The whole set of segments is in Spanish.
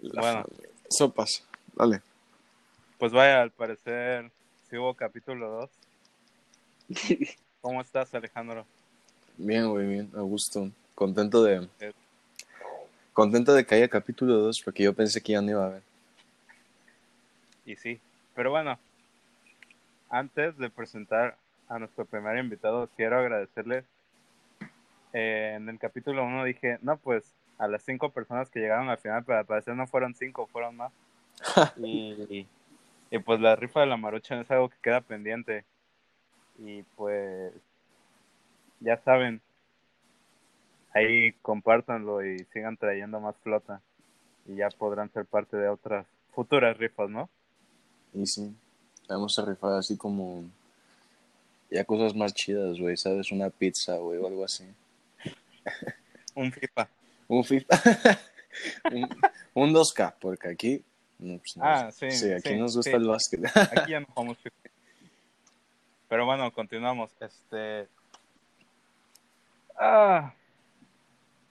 La Bueno. Sopas, dale. Pues vaya, al parecer sí hubo capítulo 2. ¿Cómo estás, Alejandro? Bien, güey, bien, a gusto. Contento de... Eh. Contento de que haya capítulo 2, porque yo pensé que ya no iba a haber. Y sí, pero bueno, antes de presentar a nuestro primer invitado, quiero agradecerles. Eh, en el capítulo 1 dije, no, pues a las cinco personas que llegaron al final, pero al parecer no fueron cinco, fueron más. y, y pues la rifa de la marucha es algo que queda pendiente. Y pues, ya saben, ahí compártanlo y sigan trayendo más flota. Y ya podrán ser parte de otras futuras rifas, ¿no? Y sí, vamos a rifar así como... Ya cosas más chidas, güey, ¿sabes? Una pizza, güey, o algo así. Un FIFA. Un FIFA. un, un 2K, porque aquí... no, pues, Ah, sí, Sí, aquí sí, nos gusta sí. el básquet. Aquí ya no jugamos FIFA. Pero bueno, continuamos. Este. Ah.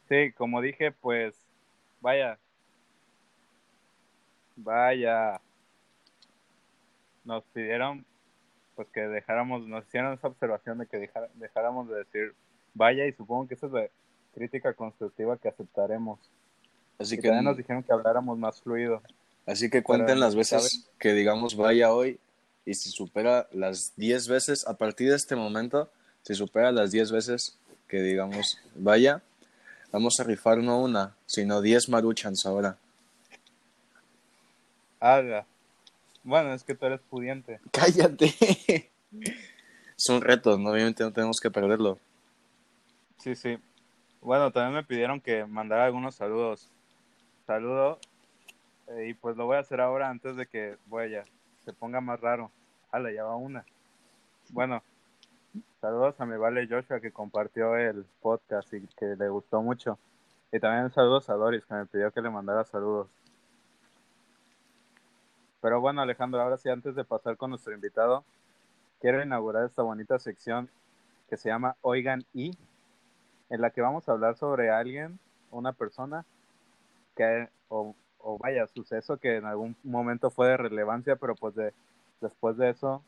Sí, como dije, pues. Vaya. Vaya. Nos pidieron. Pues que dejáramos. Nos hicieron esa observación de que dejara- dejáramos de decir. Vaya, y supongo que esa es la crítica constructiva que aceptaremos. Así y que, también nos dijeron que habláramos más fluido. así que cuenten Pero, las veces ¿sabes? que digamos vaya hoy y si supera las 10 veces, a partir de este momento, si supera las 10 veces que digamos vaya, vamos a rifar no una, sino 10 maruchans ahora. Haga. Bueno, es que tú eres pudiente. ¡Cállate! es un reto, ¿no? obviamente no tenemos que perderlo. Sí, sí. Bueno, también me pidieron que mandara algunos saludos. Saludo. eh, y pues lo voy a hacer ahora antes de que vaya, se ponga más raro. Ala, ya va una. Bueno, saludos a mi vale Joshua que compartió el podcast y que le gustó mucho. Y también saludos a Doris que me pidió que le mandara saludos. Pero bueno, Alejandro, ahora sí, antes de pasar con nuestro invitado, quiero inaugurar esta bonita sección que se llama Oigan y, en la que vamos a hablar sobre alguien, una persona, que, o, o vaya, suceso que en algún momento fue de relevancia, pero pues de, después de eso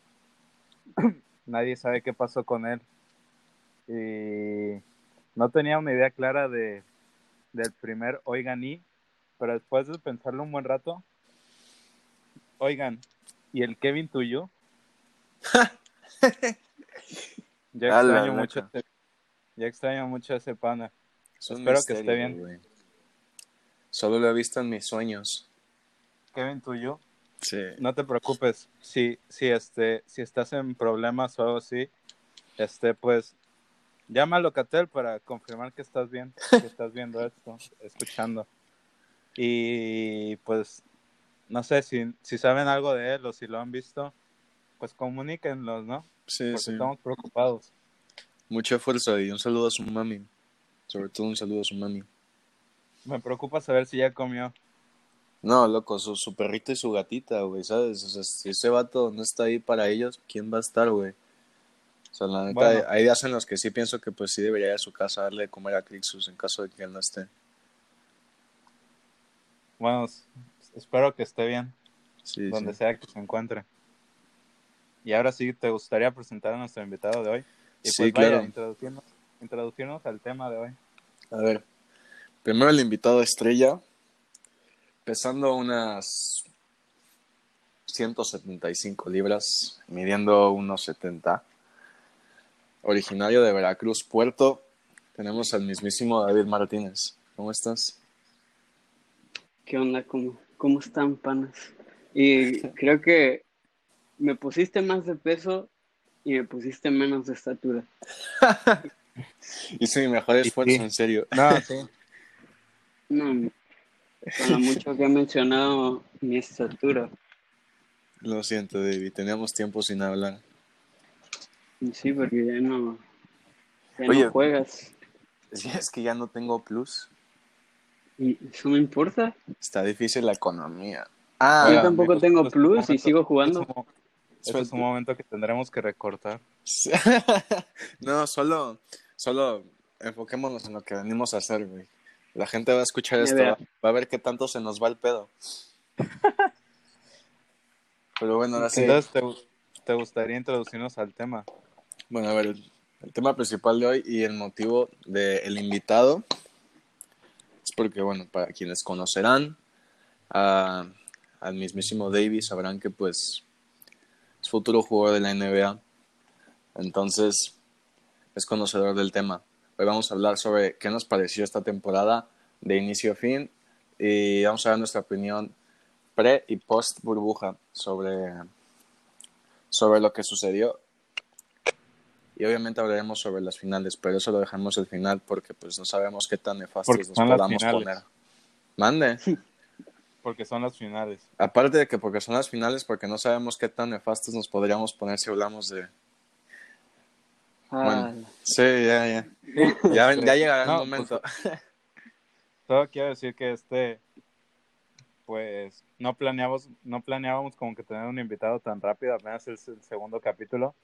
nadie sabe qué pasó con él. Y no tenía una idea clara de del primer Oigan y, pero después de pensarlo un buen rato, oigan, ¿y el Kevin tuyo? La extraño mucho, loca. Ya extraño mucho a ese pana. Es Espero que esté bien. Solo lo he visto en mis sueños. Kevin tuyo, Sí. no te preocupes. Si, si este, si estás en problemas o algo así, este, pues, llama a Locatel para confirmar que estás bien, que estás viendo esto, escuchando. Y pues, no sé si, si saben algo de él o si lo han visto, pues comuníquenlos, ¿no? Sí, Porque sí. estamos preocupados. Mucha fuerza y un saludo a su mami. Sobre todo un saludo a su mami. Me preocupa saber si ya comió. No, loco, su, su perrito y su gatita, güey, ¿sabes? O sea, si ese vato no está ahí para ellos, ¿quién va a estar, güey? O sea, la neta, Bueno. hay días en los que sí pienso que pues sí debería ir a su casa a darle de comer a Crixus en caso de que él no esté. Bueno, espero que esté bien. Sí, donde sí. sea que se encuentre. Y ahora sí, ¿te gustaría presentar a nuestro invitado de hoy? Y Sí, pues vaya, claro. introducirnos, introducirnos al tema de hoy. A ver, primero el invitado estrella, pesando unas 175 libras, midiendo unos 70. Originario de Veracruz, Puerto, tenemos al mismísimo David Martínez. ¿Cómo estás? ¿Qué onda? ¿Cómo, cómo están, panas? Y creo que me pusiste más de peso y me pusiste menos de estatura. Hice mi mejor esfuerzo, sí. en serio. No, sí. No, con lo mucho que he mencionado mi estatura. Lo siento, David, teníamos tiempo sin hablar. Sí, porque ya no, ya Oye. no juegas. Si es que ya no tengo plus, Y eso no importa. está difícil la economía. Ah, Yo tampoco tengo plus y sigo jugando. Ese es un momento que tendremos que recortar. no, solo, solo enfoquémonos en lo que venimos a hacer, güey. La gente va a escuchar esto, va, va a ver qué tanto se nos va el pedo. Pero bueno, ahora sí. Entonces, ¿te, te gustaría introducirnos al tema? Bueno, a ver, el, el tema principal de hoy y el motivo del invitado es porque, bueno, para quienes conocerán a- al mismísimo Davis, sabrán que, pues, es futuro jugador de la NBA. Entonces, es conocedor del tema. Hoy vamos a hablar sobre qué nos pareció esta temporada de inicio a fin y vamos a dar nuestra opinión pre y post burbuja sobre, sobre lo que sucedió y obviamente hablaremos sobre las finales, pero eso lo dejamos al final porque pues no sabemos qué tan nefastos Porque nos podamos poner. Mande. Porque son las finales. Aparte de que porque son las finales, porque no sabemos qué tan nefastos nos podríamos poner si hablamos de... Ah, Bueno. Sí, ya, ya. Ya, ya llegará el No, momento. Solo quiero decir que este, pues, no planeamos, no planeábamos como que tener un invitado tan rápido, apenas es el segundo capítulo.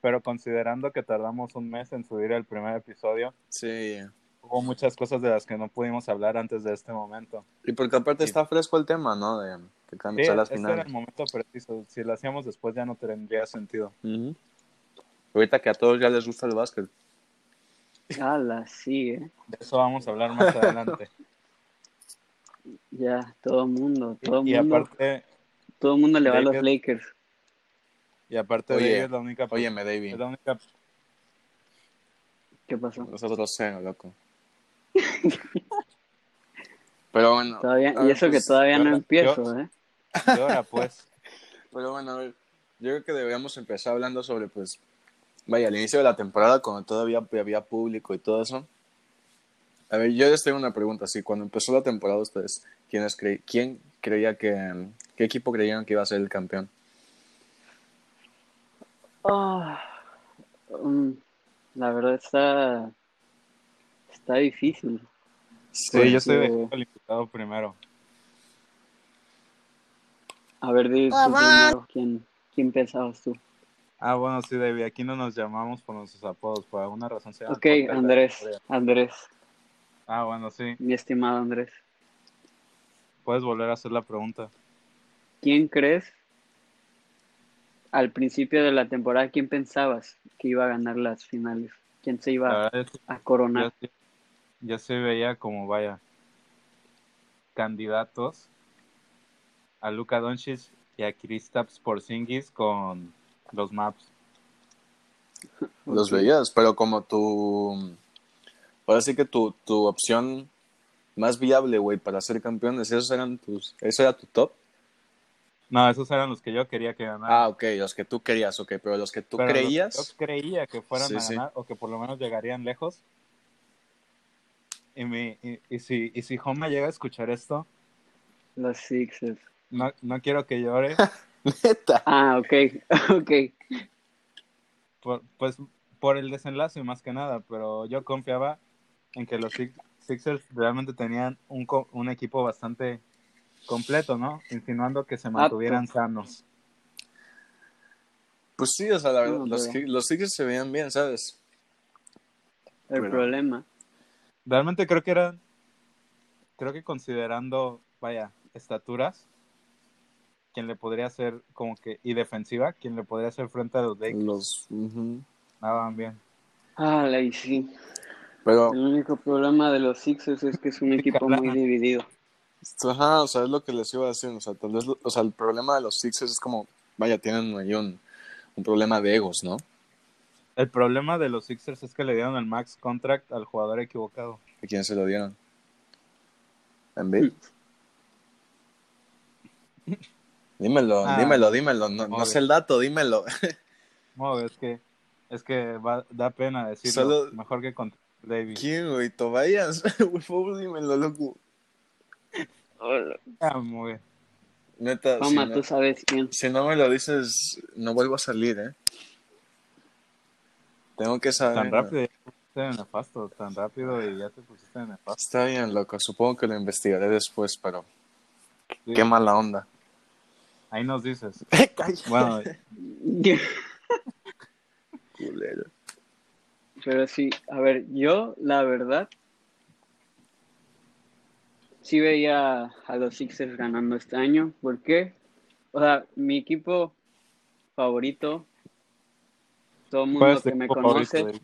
Pero considerando que tardamos un mes en subir el primer episodio, Sí. Hubo muchas cosas de las que no pudimos hablar antes de este momento. Y porque aparte Sí. está fresco el tema, ¿no? De que Sí, cambian las este era el momento preciso. Si lo hacíamos después ya no tendría sentido. Ahorita que a todos ya les gusta el básquet. ala, sí, eh. De eso vamos a hablar más adelante. Ya, todo el mundo, todo el y mundo, aparte, todo el mundo le va a los Lakers- y aparte Oye, de ello, es la única, Óyeme, David. es la única ¿Qué pasó? Nosotros cero, loco. Pero bueno. Todavía, y ver, eso que pues, todavía no empiezo, yo- ¿eh? Y ahora pues, Pero bueno, a ver, yo creo que deberíamos empezar hablando sobre, pues, vaya, al inicio de la temporada, cuando todavía había público y todo eso. A ver, yo les tengo una pregunta, sí, cuando empezó la temporada, ustedes, ¿quiénes cre ¿quién creía que, qué equipo creían que iba a ser el campeón? Ah, mm, la verdad está, está difícil. sí, yo estoy dejando el invitado primero. A ver, primero, ¿quién, quién pensabas tú? Ah, bueno, sí, David, aquí no nos llamamos por nuestros apodos, por alguna razón se llama Ok, Andrés. Andrés, Ah, bueno, sí, mi estimado Andrés. puedes volver a hacer la pregunta. ¿Quién crees al principio de la temporada, quién pensabas que iba a ganar las finales? ¿Quién se iba que a coronar? yo, yo sí veía como, vaya, candidatos a Luka Doncic y a Kristaps Porzingis con los Maps. Los veías, pero como tu... Ahora sí que tu, tu opción más viable, güey, para ser campeones, esos eran tus... ¿Eso era tu top? No, esos eran los que yo quería que ganaran. Ah, ok, los que tú querías, ok, pero los que tú Pero los que creías... Yo creía que fueran Sí, a sí. ganar o que por lo menos llegarían lejos. Y, mi, y, y si, y si Homa llega a escuchar esto, Los Sixers. no, no quiero que llore, Neta. Ah, ok, ok. por, pues por el desenlace más que nada, pero yo confiaba en que los Six- Sixers realmente tenían un, un equipo bastante completo, ¿no? Insinuando que se mantuvieran sanos. Pues sí, o sea, la verdad, No, los, los Sixers se veían bien, ¿sabes? El problema. Realmente creo que eran, creo que considerando, vaya, estaturas, quien le podría hacer como que, y defensiva, quien le podría hacer frente a los Lakers, Los... ujú. nadaban bien. Ah, la y sí. Pero, El único problema de los Sixers es que es un equipo muy dividido. ajá, o sea, es lo que les iba a decir, o sea, tal vez, o sea, el problema de los Sixers es como, vaya, tienen ahí un, un problema de egos, ¿no? El problema de los Sixers es que le dieron el max contract al jugador equivocado. ¿A quién se lo dieron? ¿Embiid? Dímelo, Ah, dímelo, dímelo, no, no sé el dato, dímelo. No, es que, es que va, da pena decirlo. Solo- Mejor que con David. ¿Quién, güey? ¿Tobayas? Por favor, dímelo, loco. Ah, muy bien. Neta, si Toma, no, tú sabes quién. si no me lo dices, no vuelvo a salir, ¿eh? Tengo que saber. Tan rápido ya te pusiste en nefasto, tan rápido y ya te pusiste en nefasto. Está bien, loco. Supongo que lo investigaré después, pero Sí, qué mala onda. Ahí nos dices. Bueno, culero. Pero sí, a ver, yo la verdad sí veía a los Sixers ganando este año. ¿Por qué? O sea, mi equipo favorito, todo el mundo que me conoce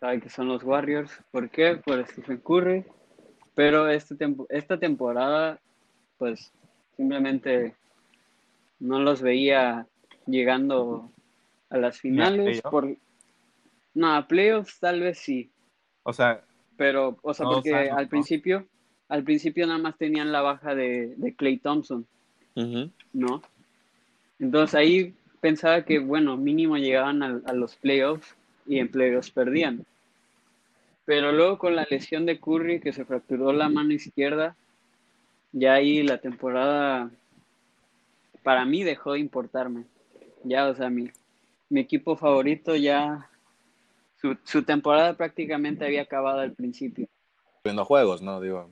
sabe que son los Warriors. ¿Por qué? Por Stephen Curry. Pero este esta temporada, pues simplemente no los veía llegando a las finales. Por... No, a playoffs tal vez sí. O sea, pero, o sea, porque al principio, al principio nada más tenían la baja de, de Clay Thompson, ¿no? Entonces ahí pensaba que, bueno, mínimo llegaban a, los playoffs y en playoffs perdían. Pero luego con la lesión de Curry, que se fracturó la mano izquierda, ya ahí la temporada para mí dejó de importarme. Ya, o sea, mi, mi equipo favorito ya su, su temporada prácticamente había acabado al principio. Viendo juegos, ¿no? Digo.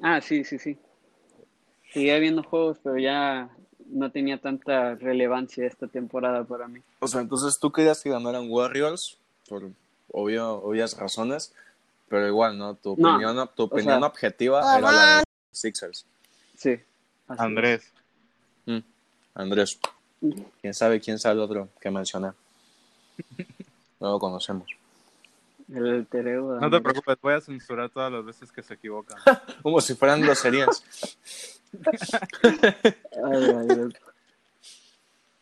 Ah, sí, sí, sí. Seguía viendo juegos, pero ya no tenía tanta relevancia esta temporada para mí. O sea, entonces tú querías que ganaran Warriors por obvio, obvias razones, pero igual, ¿no? Tu opinión, tu opinión objetiva era la de Sixers. Sí. Andrés. Mm, Andrés. Mm. ¿Quién sabe quién sabe el otro que mencioné? No lo conocemos. El tereo, no te preocupes, voy a censurar todas las veces que se equivocan. Como si fueran groserías.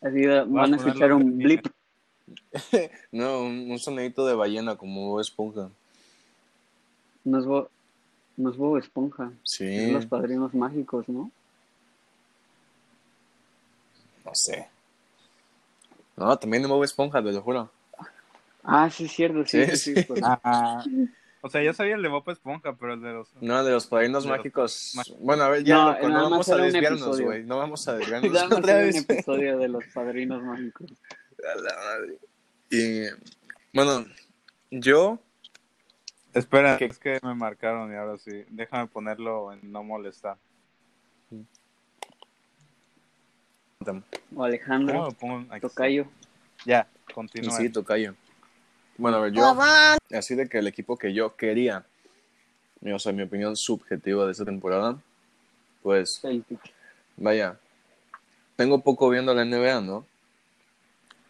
Así van a escuchar un blip. no, un, sonidito de ballena como Bob Esponja. No es, Bo, no es Bob Esponja. Sí. los padrinos mágicos, ¿no? No sé. No, también de Bob Esponja, te lo juro. Ah, sí, es cierto, sí. sí, pues. ah, o sea, yo sabía el de Bob Esponja, pero el de los... No, de los padrinos mágicos. Bueno, a ver, ya no, no vamos a desviarnos, güey. No vamos a desviarnos. Vamos otra vez. un episodio de los padrinos mágicos. A la madre. Y, bueno, yo... Espera, es que me marcaron y ahora sí. Déjame ponerlo en no molestar. O Alejandro, Tocayo. Ya, continúa. Sí, Tocayo. Bueno, a ver, yo, así de que el equipo que yo quería, o sea, mi opinión subjetiva de esta temporada, pues, vaya, tengo poco viendo la NBA, ¿no?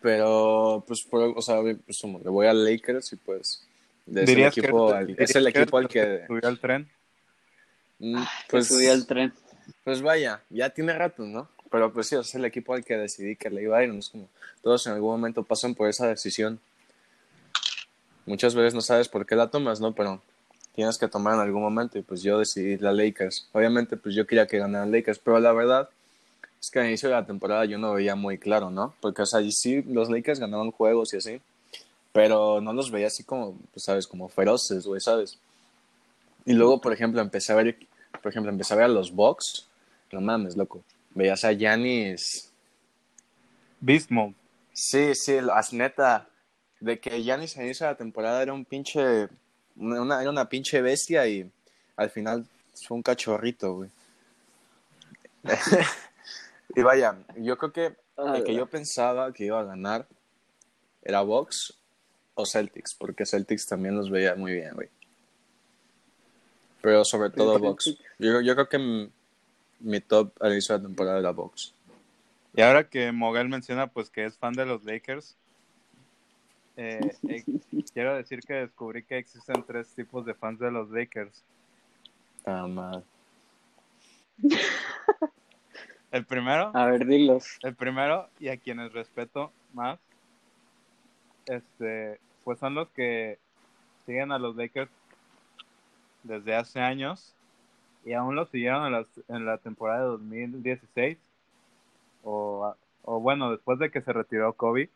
Pero, pues, por, o sea, pues, le voy a Lakers y pues, equipo, que, al, es el equipo al que... ¿Subió al tren? Mm, pues, subió al tren. Pues vaya, ya tiene rato, ¿no? Pero pues sí, es el equipo al que decidí que le iba a ir, ¿no? Es como, todos en algún momento pasan por esa decisión muchas veces no sabes por qué la tomas, ¿no? Pero tienes que tomar en algún momento y pues yo decidí la Lakers. Obviamente pues yo quería que ganaran Lakers, pero la verdad es que al inicio de la temporada yo no veía muy claro, ¿no? Porque o sea, sí los Lakers ganaban juegos y así, pero no los veía así como, pues sabes, como feroces, güey, ¿sabes? Y luego, por ejemplo, empecé a ver, por ejemplo, empecé a ver a los Bucks, no mames, loco. Veías a Beast Mode. Sí, sí, las neta, de que Giannis en esa temporada era un pinche, una, era una pinche bestia y al final fue un cachorrito, güey. y vaya, yo creo que el que yo pensaba que iba a ganar era Box o Celtics, porque Celtics también los veía muy bien, güey. Pero sobre todo Box. Yo, yo creo que mi, top al inicio de la temporada era Box. Y ahora que Mogel menciona pues que es fan de los Lakers, eh, eh, quiero decir que descubrí que existen tres tipos de fans de los Lakers. Ah, mal. El primero. A ver, dilos. El primero, y a quienes respeto más, este, pues son los que siguen a los Lakers desde hace años y aún los siguieron en la, en la temporada de 2016 o, o bueno, después de que se retiró Kobe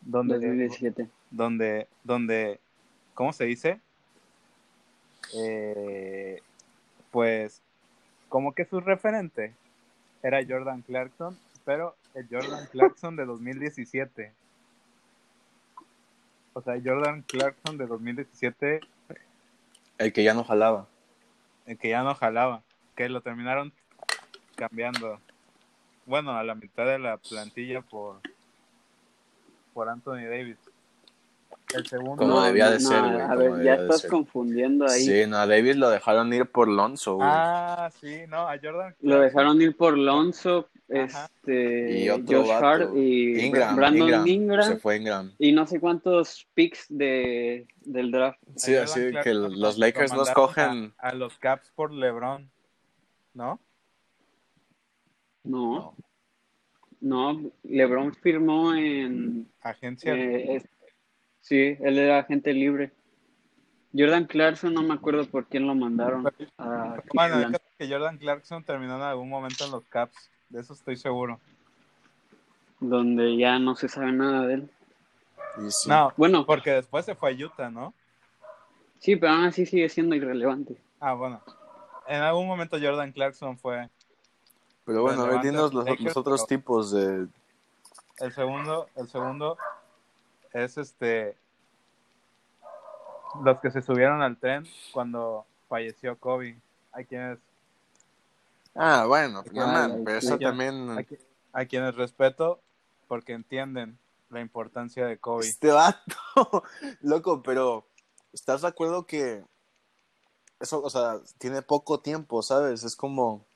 donde, Donde, donde, ¿cómo se dice? Eh, pues, como que su referente era Jordan Clarkson, pero el Jordan Clarkson de 2017. O sea, Jordan Clarkson de 2017. El que ya no jalaba. El que ya no jalaba. Que lo terminaron cambiando. Bueno, a la mitad de la plantilla por por Anthony Davis. el segundo. Como debía de ser, güey. A ver, ya estás confundiendo ahí. Sí, no, a Davis lo dejaron ir por Lonzo, güey. Ah, sí, no, a Jordan. Lo dejaron ir por Lonzo, este, y otro Josh Hart y Ingram, Brandon Ingram, Se fue Ingram. Y no sé cuántos picks de, del draft. Sí, así que los Lakers los cogen. A, los Caps por LeBron, ¿no? No. No, LeBron firmó en. Agencia. Eh, sí, él era agente libre. Jordan Clarkson, no me acuerdo por quién lo mandaron. bueno, que Jordan Clarkson terminó en algún momento en los Caps, de eso estoy seguro. Donde ya no se sabe nada de él. No, bueno, porque después se fue a Utah, ¿no? Sí, pero aún así sigue siendo irrelevante. Ah, bueno. En algún momento Jordan Clarkson fue pero bueno, a ver, los, otros tipos de... El segundo, el segundo es este... Los que se subieron al tren cuando falleció Kobe. Hay quienes... Ah, bueno, pero eso también... Hay, quienes respeto porque entienden la importancia de Kobe. Este vato, loco, pero ¿estás de acuerdo que eso, o sea, tiene poco tiempo, ¿sabes? Es como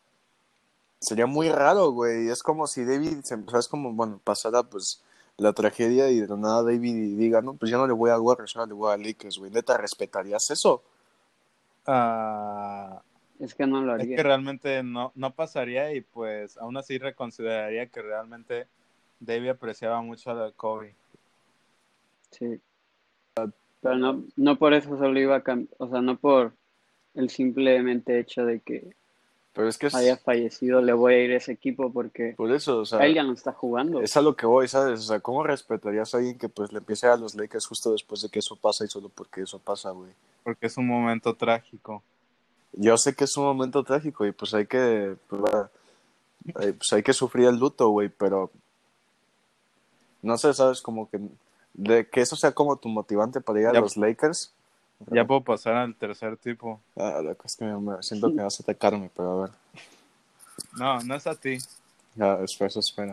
sería muy raro, güey. Es como si David, es como, bueno, pasara pues la tragedia y de nada David diga, no, pues ya no le voy a Warriors, ahora le voy a Lakers, güey. ¿Neta respetarías eso? Ah, es que no lo haría. Es que realmente no, no pasaría y pues aún así reconsideraría que realmente David apreciaba mucho a Kobe. Sí. Pero no, no por eso solo iba a cambiar, o sea, no por el simplemente hecho de que pero es que haya fallecido, le voy a ir a ese equipo porque por eso, o sea, él ya no está jugando. Es a lo que voy, ¿sabes? O sea, ¿cómo respetarías a alguien que pues le empiece a los Lakers justo después de que eso pasa y solo porque eso pasa, güey? Porque es un momento trágico. Yo sé que es un momento trágico y pues hay que pues, pues hay que sufrir el luto, güey, pero no sé, ¿sabes? Como que de que eso sea como tu motivante para ir a los Lakers ya puedo pasar al tercer tipo. Ah, la cosa es que me, siento que vas a atacarme, pero a ver. No, no es a ti. Ya, eso espera.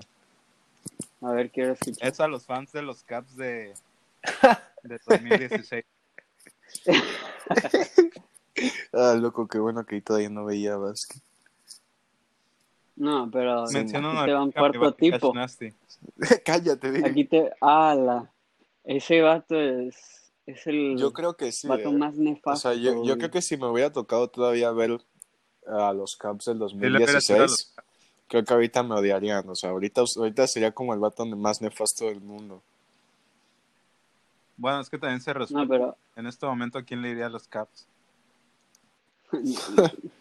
A ver, quiero escuchar. Es a los fans de los Caps de, de 2016. ah, loco, qué bueno que todavía no veía básquet. No, pero Menciona te va un cuarto tipo. Cállate, Aquí te... ¡Hala! Ese vato es es el yo creo que sí, vato eh. más nefasto. O sea, yo, yo, creo que si me hubiera tocado todavía ver a los Caps del 2016, creo que ahorita me odiarían. O sea, ahorita, ahorita sería como el vato más nefasto del mundo. Bueno, es que también se. No, pero... En este momento, ¿a quién le iría a los Caps?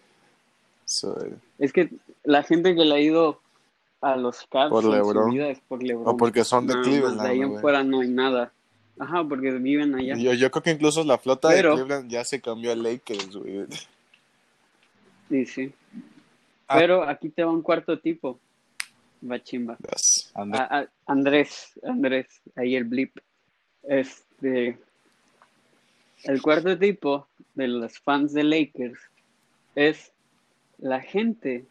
Es que la gente que le ha ido a los Caps por en su vida es por LeBron. O porque son de Cleveland. De ahí en fuera no hay nada. Ajá, porque viven allá. Yo, yo creo que incluso la flota de Cleveland ya se cambió a Lakers, güey. Sí, sí. Ah. Pero aquí te va un cuarto tipo. Bachimba. Andrés, Andrés, ahí el blip. Este. El cuarto tipo de los fans de Lakers es la gente.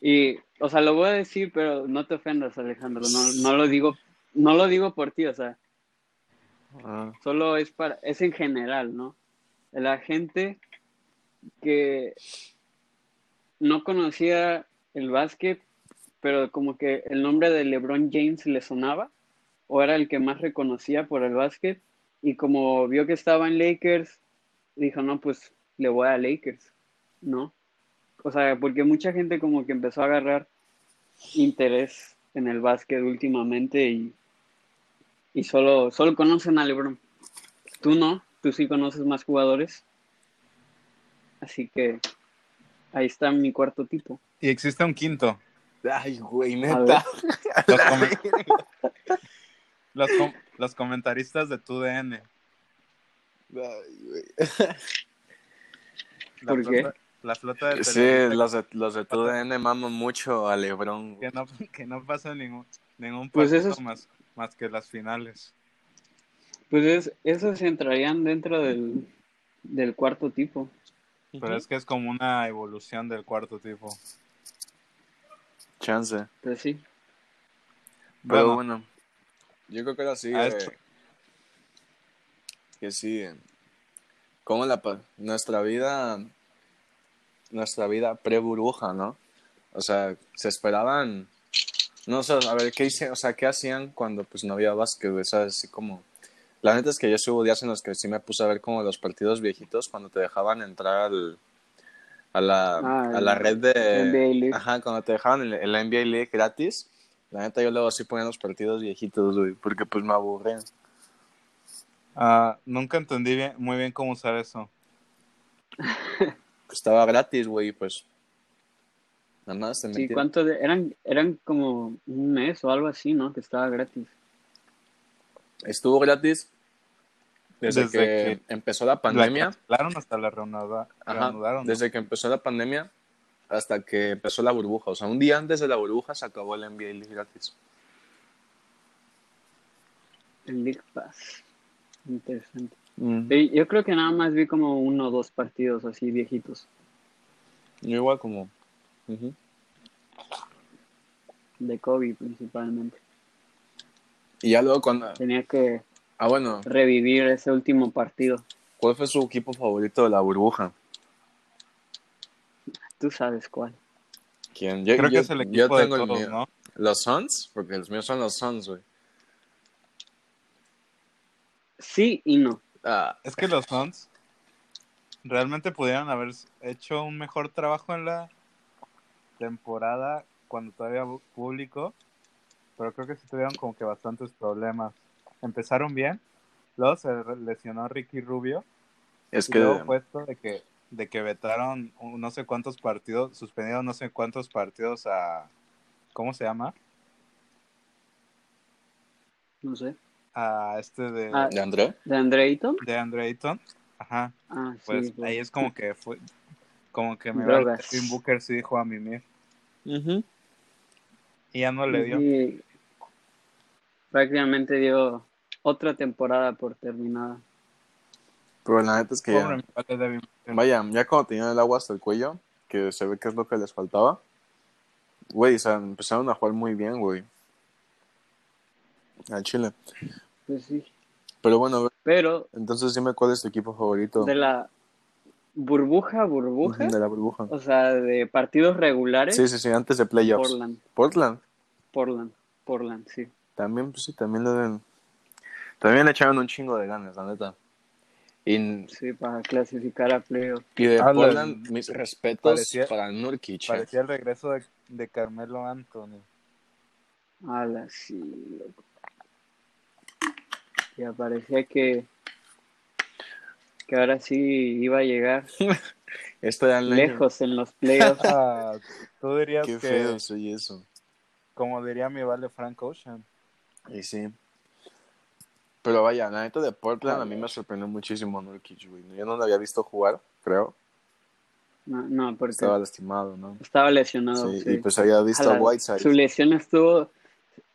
Y, o sea, lo voy a decir, pero no te ofendas, Alejandro. No, no lo digo, no lo digo por ti, o sea, Solo es para, es en general, ¿no? La gente que no conocía el básquet, pero como que el nombre de LeBron James le sonaba, o era el que más reconocía por el básquet, y como vio que estaba en Lakers, dijo, no, pues le voy a Lakers, ¿no? O sea, porque mucha gente como que empezó a agarrar interés en el básquet últimamente y y solo, solo conocen a LeBron. Tú no, tú sí conoces más jugadores. Así que ahí está mi cuarto tipo. Y existe un quinto. Ay, güey, neta. Los, los, comentaristas de tu DN. Ay, güey. ¿Por qué? La flota de Sí, los de, los de tu DN maman mucho a LeBron. Que no, que no pasa ningún, ningún pues eso más más que las finales. Pues esos entrarían dentro del, del cuarto tipo. Pero es que es como una evolución del cuarto tipo. Chance. Pues sí. Pero bueno, yo creo que era así. que sí. Como la, nuestra vida, nuestra vida pre-burbuja, ¿no? O sea, se esperaban, no sé, a ver, ¿qué, hice, o sea, ¿qué hacían cuando pues no había básquet, güey? ¿Sabes? Así como, la neta es que yo hubo días en los que sí me puse a ver como los partidos viejitos cuando te dejaban entrar al, a, la, ah, a la red de... Ajá, cuando te dejaban el, el NBA League gratis. La neta yo luego sí ponía los partidos viejitos, güey, porque pues me aburrían. Ah, nunca entendí bien, muy bien cómo usar eso. Estaba gratis, güey, pues. Nada más te Sí, ¿cuánto eran, eran como un mes o algo así, ¿no? Que estaba gratis. Estuvo gratis desde, que, empezó la pandemia. Claro, hasta la reanudaron. Desde que empezó la pandemia hasta que empezó la burbuja. O sea, un día antes de la burbuja se acabó el NBA gratis. El League Pass. Interesante. Mm. yo creo que nada más vi como uno o dos partidos así viejitos. Yo igual como... De Kobe principalmente. Y ya luego cuando... Tenía que ah, bueno. revivir ese último partido. ¿Cuál fue su equipo favorito de la burbuja? Tú sabes cuál. ¿Quién? Yo, creo que es el equipo de todos, ¿no? ¿Los Suns? Porque los míos son los Suns, güey. Sí y no. Ah. Es que los Suns realmente pudieran haber hecho un mejor trabajo en la temporada cuando todavía público, pero creo que sí tuvieron como que bastantes problemas. Empezaron bien, luego se lesionó Ricky Rubio. Es que luego fue esto de que de que vetaron no sé cuántos partidos, suspendieron no sé cuántos partidos a ¿cómo se llama? No sé a este de... Ah, ¿De André? ¿De Andreito? De ajá. Ah, pues, pues, ahí es como que fue, como que me va Tim Booker sí dijo a mimir. Uh Y ya no le dio. Y prácticamente dio otra temporada por terminada. Pero la neta es que ya, vaya, ya cuando tenían el agua hasta el cuello, que se ve que es lo que les faltaba, güey, o sea, empezaron a jugar muy bien, güey. Al Chile. Pues sí. Pero bueno, pero entonces dime cuál es tu equipo favorito. De la burbuja, burbuja. De la burbuja. O sea, de partidos regulares. Sí, sí, sí, antes de playoffs. Portland. Portland. Portland, Portland, sí. También, pues sí, también le den... También le echaron un chingo de ganas, la neta. Y... Sí, para clasificar a playoffs. Y de Portland, mis respetos para Nurkic. Eh. Parecía el regreso de, de Carmelo Anthony. Ala, sí, loco y parecía que que ahora sí iba a llegar lejos en los playoffs. Ah, tú dirías Qué feo soy eso. Como diría mi vale Frank Ocean. Y sí. Pero vaya, la neta de Portland a mí me sorprendió muchísimo Nurkic, güey. Yo no lo había visto jugar, creo. No, no, porque estaba lastimado, ¿no? Estaba lesionado. Sí, y pues había visto a, a Whiteside. Su lesión estuvo,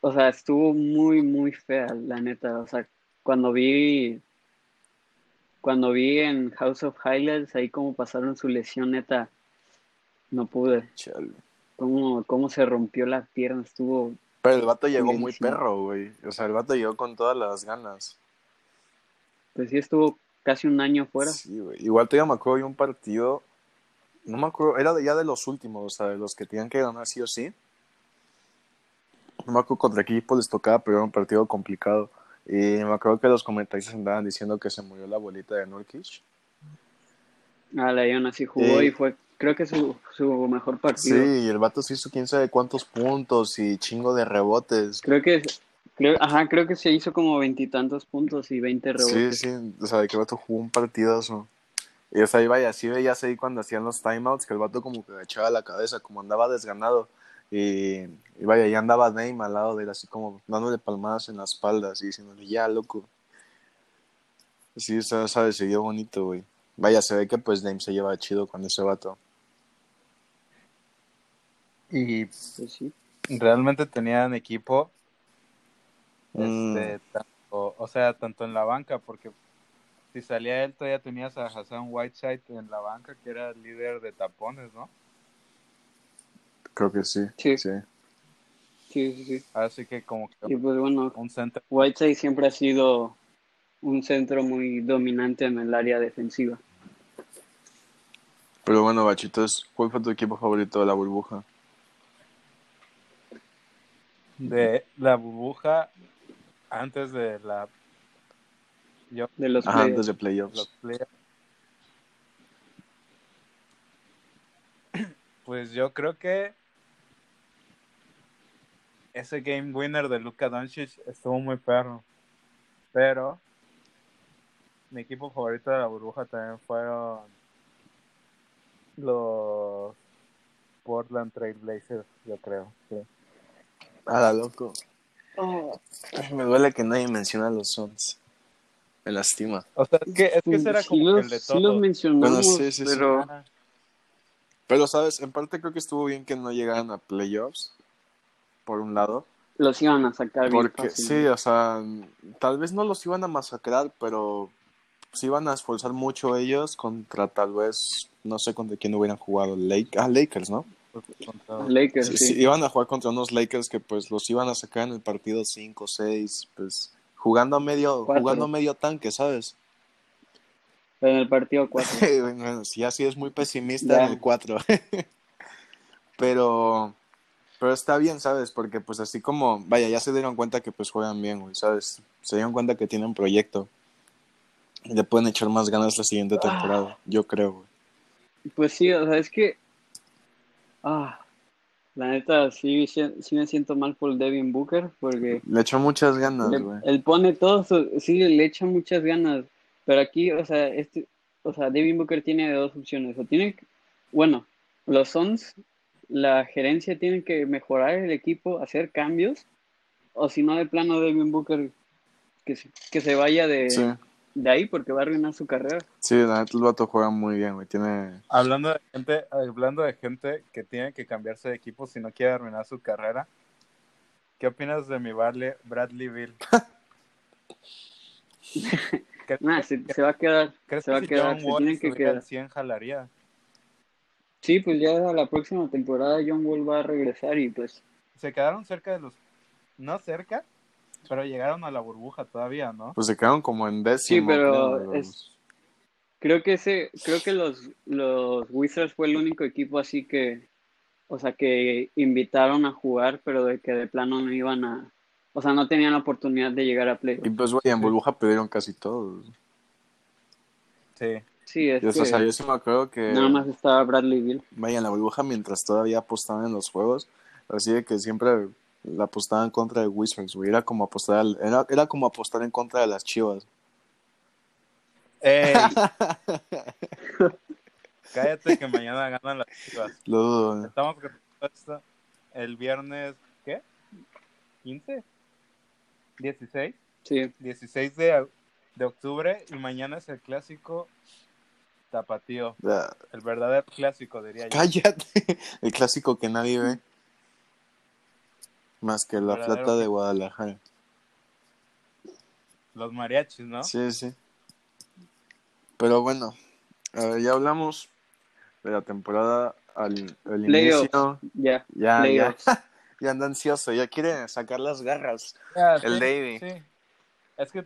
o sea, estuvo muy, muy fea, la neta. O sea, cuando vi cuando vi en House of Highlights ahí cómo pasaron su lesión neta no pude. Cómo, cómo se rompió la pierna estuvo pero el vato llegó muy perro güey. O sea el vato llegó con todas las ganas. Pues sí estuvo casi un año fuera. Sí güey. Igual todavía me acuerdo de un partido no me acuerdo era ya de los últimos o sea de los que tenían que ganar sí o sí. No me acuerdo contra qué equipo les tocaba pero era un partido complicado y me acuerdo que los comentarios andaban diciendo que se murió la abuelita de Nurkic. Ah, León así jugó y fue, creo que su, su mejor partido. Sí, y el vato se hizo quién sabe cuántos puntos y chingo de rebotes. Creo que, creo, ajá, creo que se hizo como veintitantos puntos y veinte rebotes. Sí, sí, o sea, que el vato jugó un partidazo. Y o sea, iba y así veías ahí cuando hacían los timeouts que el vato como que echaba la cabeza, como andaba desganado. Y, vaya, ya andaba Dame al lado de él, así como dándole palmadas en la espaldas y diciéndole, ya, loco. Sí, sabes, se vio bonito, güey. Vaya, se ve que pues Dame se lleva chido con ese vato. Y pues, sí. realmente tenían equipo, mm. este, tanto, o sea, tanto en la banca, porque si salía él todavía tenías a Hassan Whiteside en la banca, que era el líder de tapones, ¿no? Creo que sí. Sí. Sí, sí, sí. Así que como que y pues bueno, un Whiteside siempre ha sido un centro muy dominante en el área defensiva. Pero bueno, Bachitos, ¿cuál fue tu equipo favorito de la burbuja? De la burbuja antes de la de los antes de playoffs. Pues yo creo que ese game winner de Luka Doncic estuvo muy perro. Pero mi equipo favorito de la burbuja también fueron los Portland Trail Blazers, yo creo. Sí. Ah, loco. Oh. Me duele que nadie menciona a los Suns. Me lastima. O sea, es que, es que será como el de todos. Sí los mencionamos, sí, sí, pero... Pero, ¿sabes? En parte creo que estuvo bien que no llegaran a playoffs, por un lado. Los iban a sacar bien Porque, sí, o sea, tal vez no los iban a masacrar, pero se iban a esforzar mucho ellos contra tal vez, no sé contra quién hubieran jugado, Lake, ah, Lakers, ¿no? Lakers, sí, Iban a jugar contra unos Lakers que pues los iban a sacar en el partido 5, 6, pues jugando a medio, jugando medio tanque, ¿sabes? En el partido 4. bueno, sí, así es muy pesimista en el 4. pero, pero está bien, ¿sabes? Porque pues así como, vaya, ya se dieron cuenta que pues juegan bien, güey, ¿sabes? Se dieron cuenta que tienen proyecto. Y le pueden echar más ganas la siguiente ah. temporada, yo creo, güey. Pues sí, o sea, es que... Ah, la neta, sí, sí me siento mal por Devin Booker porque... Le echó muchas ganas, güey. Él pone todo, sí, le echa muchas ganas. Pero aquí, o sea, este, o sea, Devin Booker tiene dos opciones. O tiene, bueno, los Suns, la gerencia tiene que mejorar el equipo, hacer cambios. O si no, de plano Devin Booker que se, que se vaya de, de ahí porque va a arruinar su carrera. Sí, la neta el vato juega muy bien, güey. Tiene... Hablando de gente, hablando de gente que tiene que cambiarse de equipo si no quiere arruinar su carrera. ¿Qué opinas de mi Barley, Bradley Bill? nah, se, va a quedar. se va a quedar. se tiene que quedar. 100 jalaría. Sí, pues ya la próxima temporada John Wall va a regresar y pues. Se quedaron cerca de los. No cerca, pero llegaron a la burbuja todavía, ¿no? Pues se quedaron como en décimo. Sí, pero creo, es, creo que ese, creo que los, los Wizards fue el único equipo así que, o sea, que invitaron a jugar, pero de que de plano no iban a, o sea, no tenían la oportunidad de llegar a play. Y pues, güey, en burbuja pidieron casi todos. Sí. Sí, es o sea, yo sí me acuerdo que... Nada más estaba Bradley Bill. Vaya, en la burbuja mientras todavía apostaban en los juegos, así de que siempre la apostaba en contra de Wizards, güey. Era como apostar, era, era como apostar en contra de las chivas. Ey. Cállate que mañana ganan las chivas. Lo dudo. Estamos el viernes, ¿qué? ¿15? ¿16? Sí. 16 de, de octubre y mañana es el clásico tapatío. El verdadero clásico, diría yo. Cállate. El clásico que nadie ve. Más que la plata de Guadalajara. Los mariachis, ¿no? Sí, sí. Pero bueno, a ver, ya hablamos de la temporada al, inicio. Ya, ya, ya, ya anda ansioso, ya quiere sacar las garras. el Davey. Sí. Es que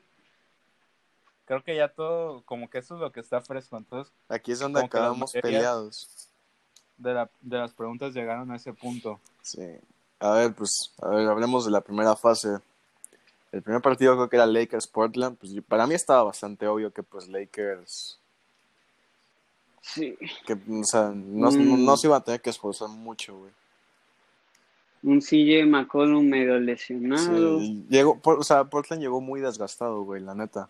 creo que ya todo, como que eso es lo que está fresco. Entonces, aquí es donde acabamos peleados. De, la, de las preguntas llegaron a ese punto. Sí. A ver, pues, a ver, hablemos de la primera fase. El primer partido creo que era Lakers-Portland. Pues para mí estaba bastante obvio que pues Lakers... Sí. Que, o sea, no, mm. no, se iba a tener que esforzar mucho, güey. Un CJ McCollum medio lesionado. Sí, llegó, o sea, Portland llegó muy desgastado, güey, la neta.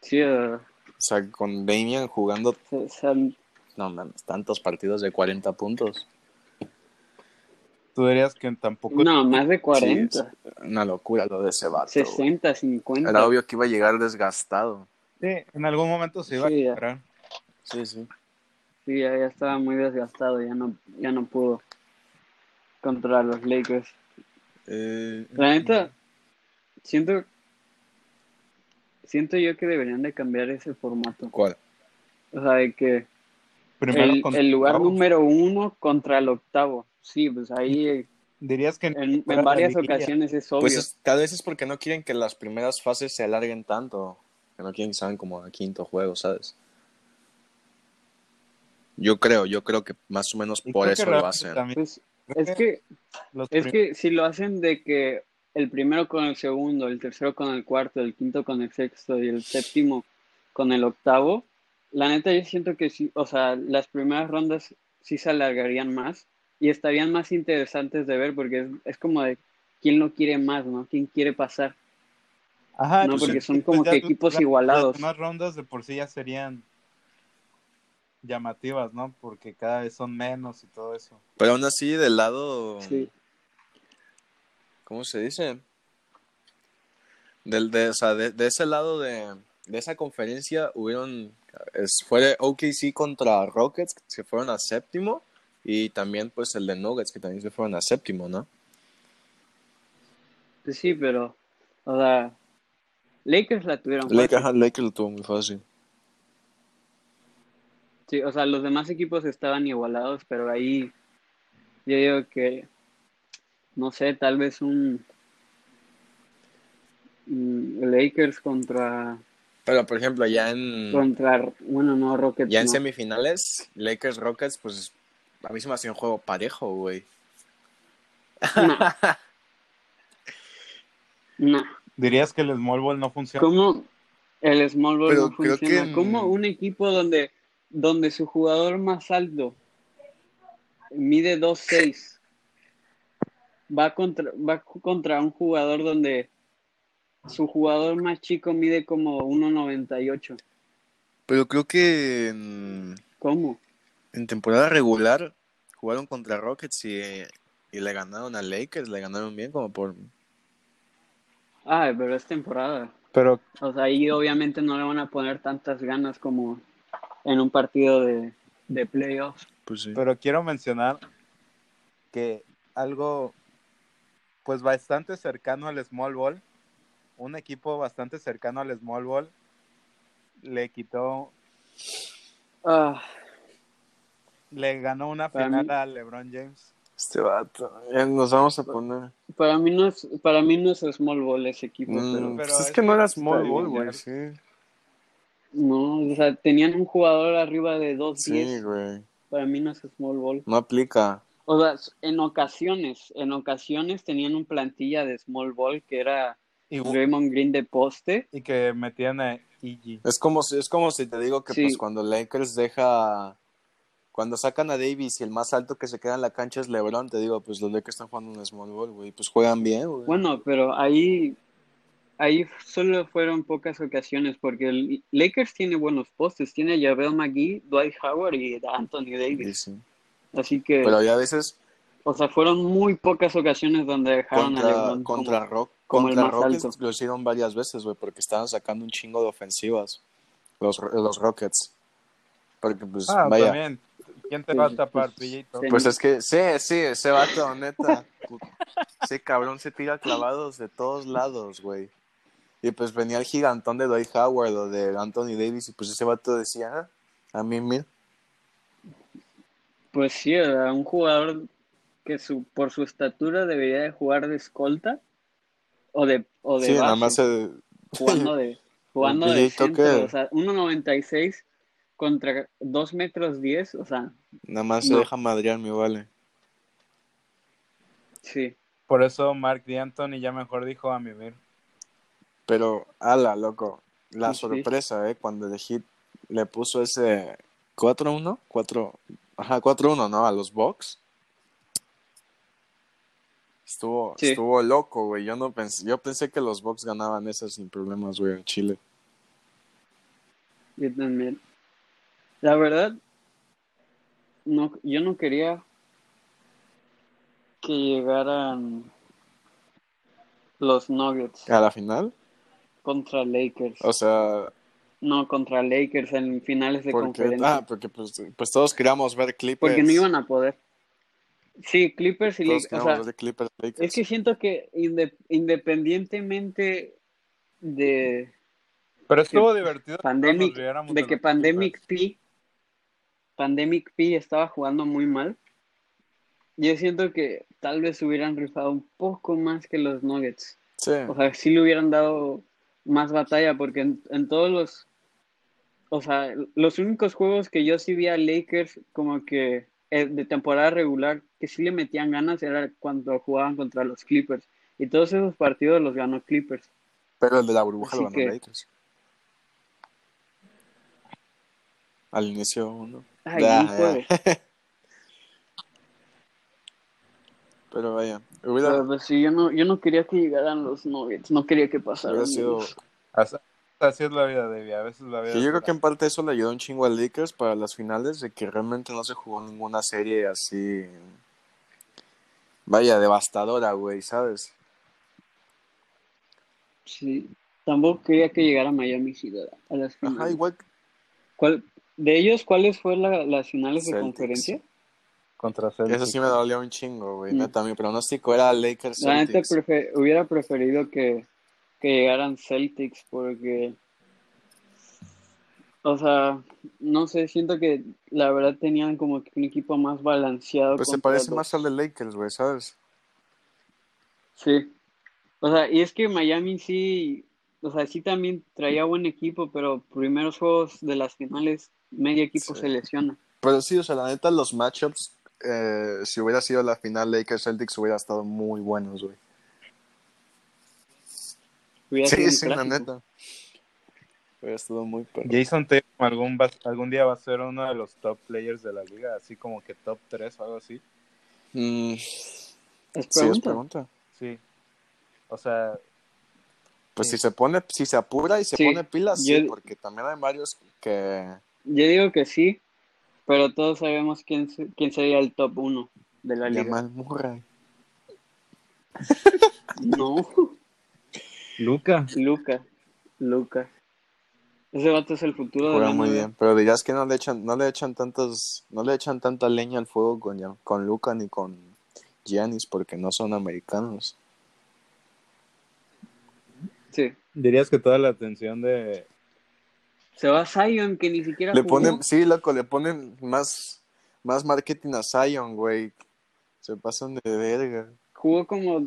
Sí, uh... O sea, con Damian jugando... O sea, no mames, tantos partidos de 40 puntos. Tú dirías que tampoco. No, más de 40. una locura lo de ese vato. 60, 50. Era obvio que iba a llegar desgastado. Sí, en algún momento se iba a quebrar. Sí, sí. Sí, ya, estaba muy desgastado, ya no, ya no pudo controlar los Lakers. Eh, La neta, siento, siento yo que deberían de cambiar ese formato. ¿Cuál? O sea, de que el, el lugar número uno contra el octavo. Sí, pues ahí Dirías que en, varias ocasiones es obvio. Pues tal vez es porque no quieren que las primeras fases se alarguen tanto. Que no quieren que sean como a quinto juego, ¿sabes? Yo creo, yo creo que más o menos por eso lo hacen. Pues, es que, es que si lo hacen de que el primero con el segundo, el tercero con el cuarto, el quinto con el sexto y el séptimo con el octavo, la neta yo siento que sí, o sea, las primeras rondas sí se alargarían más y estarían más interesantes de ver porque es, como de quién lo quiere más, ¿no? ¿Quién quiere pasar? Ajá, no, pues porque son como que equipos igualados. Las rondas de por sí ya serían llamativas, ¿no? Porque cada vez son menos y todo eso. Pero aún así, del lado... Sí. ¿Cómo se dice? Del, de, o sea, de, ese lado de, de esa conferencia hubieron... fue OKC contra Rockets, que se fueron a séptimo y también pues el de Nuggets, que también se fueron a séptimo, ¿no? Pues sí, pero, o sea, Lakers la tuvieron Lakers, Lakers lo tuvo muy fácil. Sí, o sea, los demás equipos estaban igualados, pero ahí yo digo que, no sé, tal vez un Lakers contra... Pero, por ejemplo, ya en... Contra, bueno, no, Rockets. Ya en semifinales, Lakers, Rockets, pues a mí se me hacía un juego parejo, güey. No. no. ¿Dirías que el Small Ball no funciona? ¿Cómo el Small Ball no funciona? ¿Cómo un equipo donde, donde su jugador más alto mide 2'6 va contra, va contra un jugador donde su jugador más chico mide como 1.98? Pero creo que... ¿Cómo? en temporada regular jugaron contra Rockets y, le ganaron a Lakers, le ganaron bien como por... Ah, pero es temporada. Pero... O sea, ahí obviamente no le van a poner tantas ganas como en un partido de, de playoffs. Pues sí. Pero quiero mencionar que algo pues bastante cercano al small ball, un equipo bastante cercano al small ball le quitó ah le ganó una final a LeBron James. Este vato, ya nos vamos a poner. Para mí no es, para mí no es small ball ese equipo, mm, pero, pues es, que no era small ball, güey, sí. No, o sea, tenían un jugador arriba de 2 Sí, güey. Para mí no es small ball. No aplica. O sea, en ocasiones, en ocasiones tenían un plantilla de small ball que era Raymond Green de poste. Y que metían a EG. Es como si, es como si te digo que pues cuando Lakers deja cuando sacan a Davis y el más alto que se queda en la cancha es LeBron, te digo, pues los Lakers están jugando un small ball, güey, pues juegan bien, güey. Bueno, pero ahí ahí solo fueron pocas ocasiones porque el Lakers tiene buenos postes, tiene a Javel McGee, Dwight Howard y Anthony Davis. Así que Pero ya a veces o sea, fueron muy pocas ocasiones donde dejaron a LeBron contra Rock, contra Rockets lo hicieron varias veces, güey, porque estaban sacando un chingo de ofensivas los, los Rockets. Porque pues ah, vaya. También. ¿Quién te va a tapar, Pues es que, sí, sí, ese vato, neta. ese cabrón se tira clavados de todos lados, güey. Y pues venía el gigantón de Dwight Howard o de Anthony Davis y pues ese vato decía, ah, a mí mil. Pues sí, era un jugador que su, por su estatura debería de jugar de escolta o de, o de sí, nada más jugando de jugando de centro, o sea, 1.96 contra 2 metros 10, o sea. Nada más se deja madrear, mi vale. Sí. Por eso Mark D'Antoni ya mejor dijo a mi ver. Pero, ala, loco. La sorpresa, ¿eh? Cuando el Hit le puso ese 4-1, 4, ajá, 4-1, ¿no? A los Bucks. Estuvo, estuvo loco, güey. Yo no pensé, yo pensé que los Bucks ganaban esas sin problemas, güey, en Chile. Yo también. La verdad, no, yo no quería que llegaran los Nuggets. ¿A la final? Contra Lakers. O sea... No, contra Lakers en finales de conferencia. Ah, porque pues, pues, todos queríamos ver Clippers. Porque no iban a poder. Sí, Clippers y Lakers. es que siento que independientemente de... Pero estuvo divertido. Pandemic, de que Pandemic P Pandemic P estaba jugando muy mal. yo siento que tal vez hubieran rifado un poco más que los Nuggets. Sí. O sea, sí le hubieran dado más batalla porque en, todos los... O sea, los únicos juegos que yo sí vi a Lakers como que eh, de temporada regular que sí le metían ganas era cuando jugaban contra los Clippers. Y todos esos partidos los ganó Clippers. Pero el de la burbuja lo ganó Lakers. Al inicio uno. Ay, Pero vaya. Hubiera... pues, sí, yo no, yo no quería que llegaran los Nuggets, no quería que pasaran. Sido... Así es la vida, Debbie. A veces la vida. yo creo que en parte eso le ayudó un chingo a Lakers para las finales, de que realmente no se jugó ninguna serie así. Vaya, devastadora, güey, ¿sabes? Sí. Tampoco quería que llegara Miami Heat a las finales. Ajá, igual. ¿Cuál, ¿De ellos cuáles fueron las finales de conferencia? Contra Celtics. Eso sí me dolió un chingo, güey. Mm. mi pronóstico era Lakers. La gente hubiera preferido que que llegaran Celtics porque, o sea, no sé, siento que la verdad tenían como que un equipo más balanceado. Pues se parece más al de Lakers, güey, ¿sabes? Sí. O sea, y es que Miami sí, o sea, sí también traía buen equipo, pero primeros juegos de las finales, medio equipo se lesiona. Pero sí, o sea, la neta, los matchups, eh, si hubiera sido la final Lakers-Celtics, hubiera estado muy buenos, güey sí, sí, la neta. muy Jason Tatum algún, algún día va a ser uno de los top players de la liga, así como que top 3 o algo así. Mm. ¿Es Sí, es pregunta. Sí. O sea. Pues si se pone, si se apura y se pone pilas, sí, porque también hay varios que. Yo digo que sí, pero todos sabemos quién, quién sería el top 1 de la liga. Jamal Murray. no. Luca. Luca. Luca. Ese vato es el futuro de la muy bien, pero dirás que no le echan, no le echan tantos, no le echan tanta leña al fuego con, con Luca ni con Giannis porque no son americanos. Sí. Dirías que toda la atención de se va a Zion que ni siquiera le ponen, sí, loco, le ponen más más marketing a Zion, güey. Se pasan de verga. Jugó como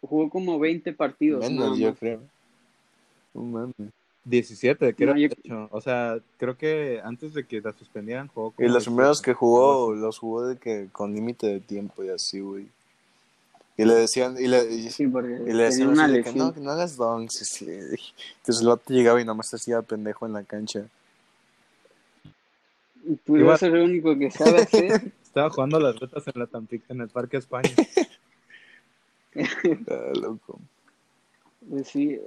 jugó como 20 partidos. Menos, yo creo. 17, creo. No, O sea, creo que antes de que la suspendieran jugó como Y los primeros que jugó, los jugó de que con límite de tiempo y así, güey. Y le decían, y le, y, sí, porque y le decían que no, que no hagas donks. Sí. Entonces el otro llegaba y nomás se hacía pendejo en la cancha. Pues iba a ser el único que sabe hacer. Estaba jugando las retas en la en el Parque España. Ah, loco. Pues sí.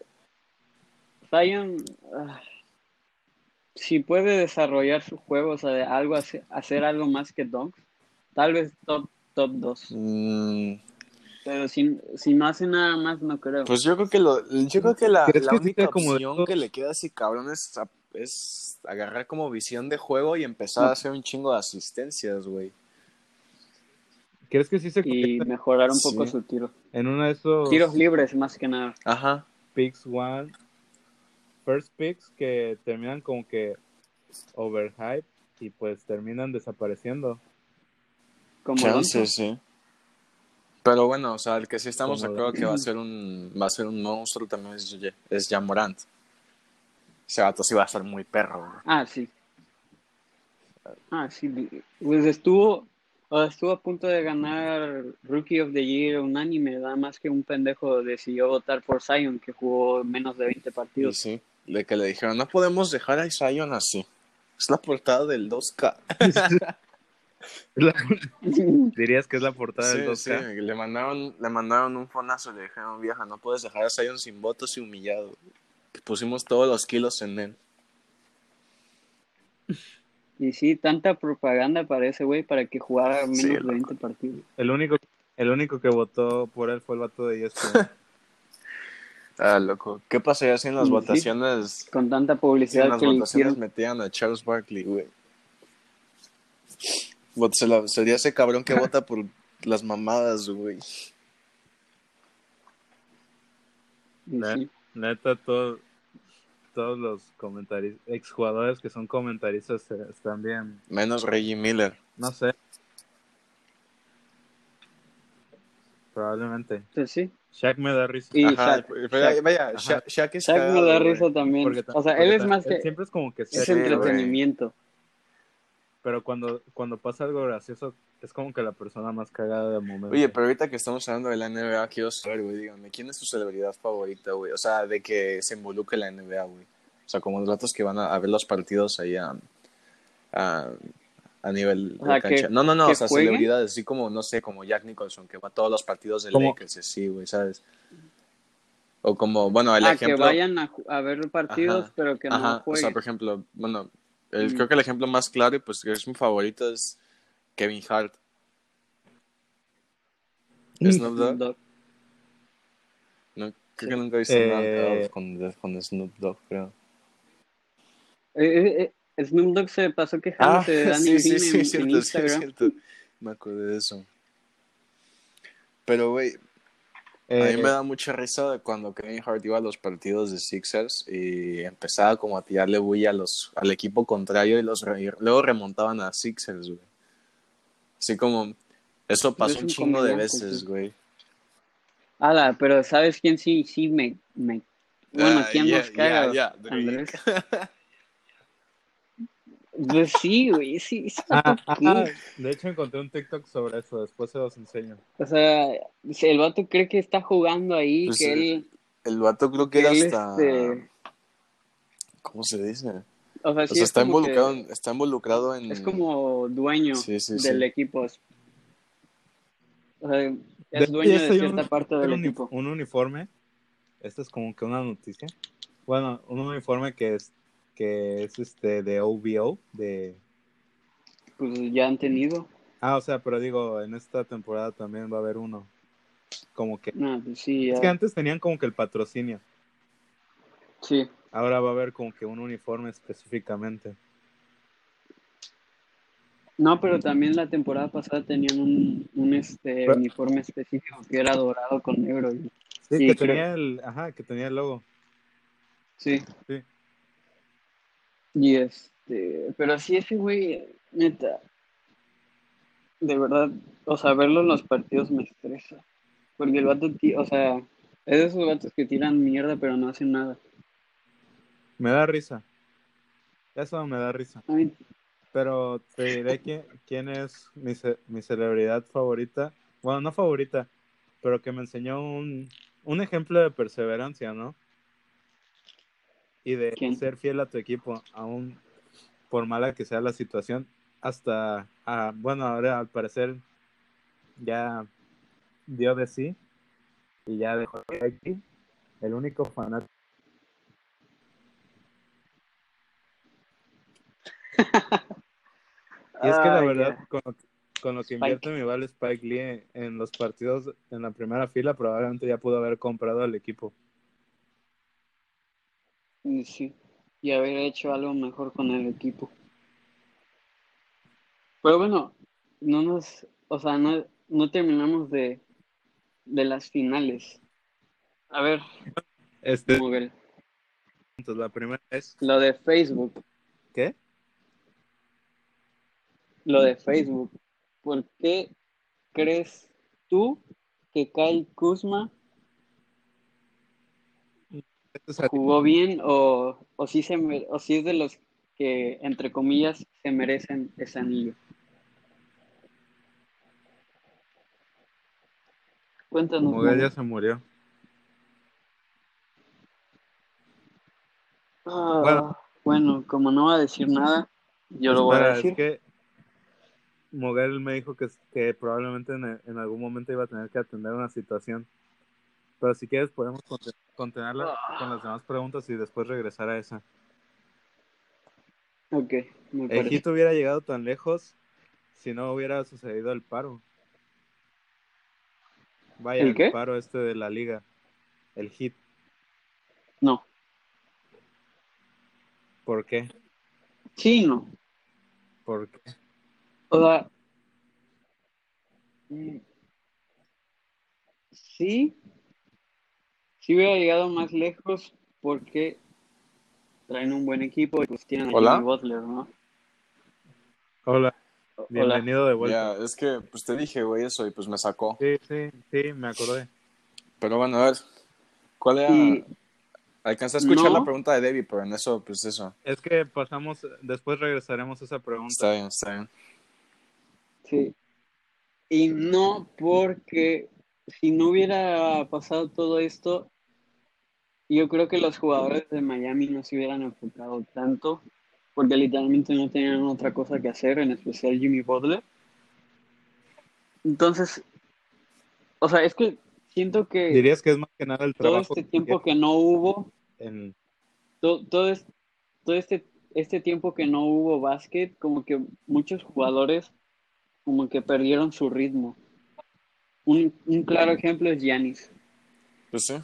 Zion, ah, si puede desarrollar su juego, o sea, algo, hacer algo más que Donks, tal vez top, top 2. Mm. Pero si, si no hace nada más, no creo. Pues yo creo que lo, yo creo que la, la única opción que le queda así cabrón es, es agarrar como visión de juego y empezar a hacer un chingo de asistencias, güey. ¿Crees que sí se Y mejorar un poco su tiro. En uno de esos... Tiros libres, más que nada. Ajá. Picks one. First picks que terminan como que overhype y pues terminan desapareciendo. Como Chances, sí. Pero bueno, o sea, el que sí estamos de acuerdo que va a ser un va a ser un monstruo también es, es Jamorant. Ese vato sí va a ser muy perro. Ah, sí. Ah, sí. Pues estuvo estuvo a punto de ganar Rookie of the Year unánime, nada más que un pendejo decidió votar por Zion, que jugó menos de 20 partidos. Sí, de que le dijeron, no podemos dejar a Zion así. Es la portada del 2K. Dirías que es la portada del 2K. Sí, le mandaron, le mandaron un fonazo y le dijeron, vieja, no puedes dejar a Zion sin votos y humillado. Pusimos todos los kilos en él. Y sí, tanta propaganda para ese güey para que jugara menos de 20 partidos. El único, el único que votó por él fue el vato de ESPN. ah, loco. ¿Qué pasaría si en las votaciones... Con tanta publicidad si en las votaciones metían a Charles Barkley, güey? Sería ese cabrón que vota por las mamadas, güey. Neta, todo, todos los comentarios, exjugadores que son comentaristas eh, están bien. Menos Reggie Miller. No sé. Probablemente. Pues sí. Shaq me da risa. Y Ajá, Shaq, pero Shaq- vaya, Ajá. Shaq, Shaq me da risa también. Porque o sea, él es más que Siempre es como que es Sí, entretenimiento. Pero cuando, cuando pasa algo gracioso, es como que la persona más cagada del momento. Oye, pero ahorita que estamos hablando de la NBA, quiero saber, güey, díganme, ¿quién es tu celebridad favorita, güey? O sea, de que se involucre la NBA, güey. O sea, como los datos que van a, a ver los partidos ahí a, a, a nivel O sea, de cancha. que- no, no, no, o sea, celebridades, así como, no sé, como Jack Nicholson, que va a todos los partidos de ¿Cómo? Lakers, y así, güey, ¿sabes? O como, bueno, el Ah, ejemplo... que vayan a, a ver partidos, Ajá. pero que no Ajá, o sea, por ejemplo, bueno, el, Mm. creo que el ejemplo más claro y pues que es mi favorito es Kevin Hart. Snoop Dogg. Dog. No, creo Sí. que nunca he visto Eh, nada con, con Snoop Dogg, creo. Eh, eh, eh, Snoop Dogg se pasó quejándose de Danny Ah, sí, sí, sí, en, cierto, en sí, Instagram. cierto. Me acordé de eso. Pero, güey, a Eh, mí me da mucha risa de cuando Kevin Hart iba a los partidos de Sixers y empezaba como a tirarle bulla a los, al equipo contrario y los re- y luego remontaban a Sixers, güey. Así como, eso pasó Es un chingo de veces, güey. Ala, pero ¿sabes quién sí, sí me... me... Bueno, ¿quién yeah, nos caga? yeah, yeah, Drake. Andrés. Pues sí, güey, sí. sí. ah, ah, de hecho encontré un TikTok sobre eso, después se los enseño. O sea, el vato cree que está jugando ahí, Pues, que eh, él... El vato creo que era hasta... este- ¿Cómo se dice? O sea, O sí sea, es está involucrado, que- está involucrado en... Es como dueño Sí, sí, del sí. equipo. O sea, De es dueño de estoy cierta un- parte del un equipo. Un uniforme. Esto es como que una noticia. Bueno, un uniforme que es que es este de OVO, de Pues ya han tenido. Ah, o sea, pero digo, en esta temporada también va a haber uno. Como que No, pues sí, es que antes tenían como que el patrocinio. Sí. Ahora va a haber como que un uniforme específicamente. No, pero también la temporada pasada tenían un, un este Pero- uniforme específico que era dorado con negro. y- Sí, que creo- tenía el, ajá, que tenía el logo. Sí. Sí. Y este, pero sí ese güey, neta, de verdad, o sea, verlo en los partidos me estresa. Porque el vato, o sea, es de esos vatos que tiran mierda pero no hacen nada. Me da risa. Eso me da risa. A mí, Pero te diré quién, quién es mi, ce- mi celebridad favorita. Bueno, no favorita, pero que me enseñó un, un ejemplo de perseverancia, ¿no? Y de ¿Quién? ser fiel a tu equipo, aún por mala que sea la situación. Hasta, ah, bueno, ahora al parecer ya dio de sí y ya dejó de aquí. El único fanático. Y es que la verdad, con, lo que- con lo que Spike. invierte mi vale Spike Lee en los partidos en la primera fila, probablemente ya pudo haber comprado al equipo. Y sí, y haber hecho algo mejor con el equipo. Pero bueno, no nos, o sea, no, no terminamos de, de las finales. A ver, Este, Miguel, entonces, la primera es, lo de Facebook, ¿qué? lo de Facebook. ¿Por qué crees tú que Kyle Kuzma Jugó bien o, o si se o si es de los que entre comillas se merecen ese anillo. Cuéntanos. Miguel ya se murió. Ah, Bueno. bueno. como no va a decir nada, yo lo voy a decir. es que Moguel me dijo que, que probablemente en, en algún momento iba a tener que atender una situación. Pero si quieres podemos conte- contenerla Ah. con las demás preguntas y después regresar a esa. Ok, me El. Hit hubiera llegado tan lejos si no hubiera sucedido el paro. Vaya, ¿El el, qué? paro este de la liga. El Hit. No, ¿Por qué? sí, no. ¿Por qué? O sea, mm, sí, sí hubiera llegado más lejos porque traen un buen equipo y pues tienen a Hola. Jimmy Butler, ¿no? Hola. Bienvenido de vuelta. Ya, es que pues te dije, güey, eso y pues me sacó. Sí, sí, sí, me acordé. Pero bueno, a ver, ¿cuál era? Alcancé a escuchar la pregunta de Debbie, pero en eso, pues eso. Es que pasamos, después regresaremos a esa pregunta. Está bien, está bien. Sí. Y no porque si no hubiera pasado todo esto, yo creo que los jugadores de Miami no se hubieran enfocado tanto, porque literalmente no tenían otra cosa que hacer, en especial Jimmy Butler. Entonces, o sea, es que siento que... Dirías que es más que nada el trabajo. Todo este tiempo que, no hubo... Todo, todo, todo este, este tiempo que no hubo básquet, como que muchos jugadores como que perdieron su ritmo. Un, un claro ejemplo es Yanis. Pues sí.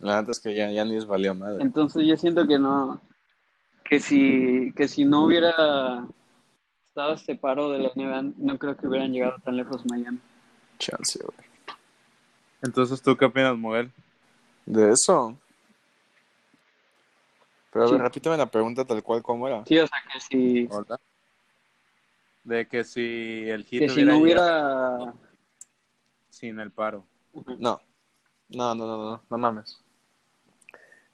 La verdad es que Yanis valió madre. Entonces yo siento que no, que si, que si no hubiera estado este paro de la NBA, no creo que hubieran llegado tan lejos Miami. Chance, güey. Entonces, ¿tú qué opinas, Miguel? De eso. Pero a ver, repíteme la pregunta tal cual como era. Sí, o sea que si... De que si el hit que si no hubiera... Sin el paro. No. No, no, no, no, no mames.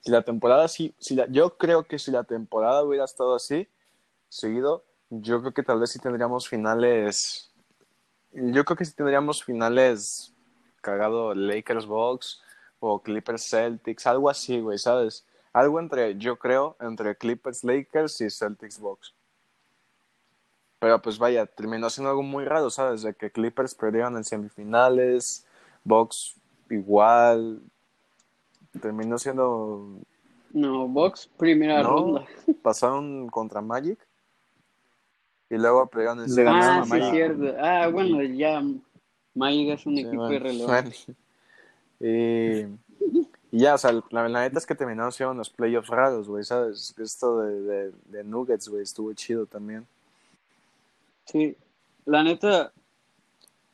Si la temporada sí, si la, yo creo que si la temporada hubiera estado así, seguido, yo creo que tal vez sí tendríamos finales. Yo creo que sí tendríamos finales cagado Lakers Box o Clippers Celtics, algo así, güey, ¿sabes? Algo entre, yo creo, entre Clippers Lakers y Celtics Box. Pero pues vaya, terminó siendo algo muy raro, ¿sabes? De que Clippers perdieron en semifinales, Box igual, terminó siendo. No, Box, primera ronda. Pasaron contra Magic. Y luego pegaron el Le ah, sí, cierto. Ah, bueno, ya. Magic es un equipo irrelevante. Y, ya, o sea, la, neta es que terminaron siendo los playoffs raros, güey, ¿sabes? Esto de, de, de Nuggets, güey, estuvo chido también. Sí, la neta,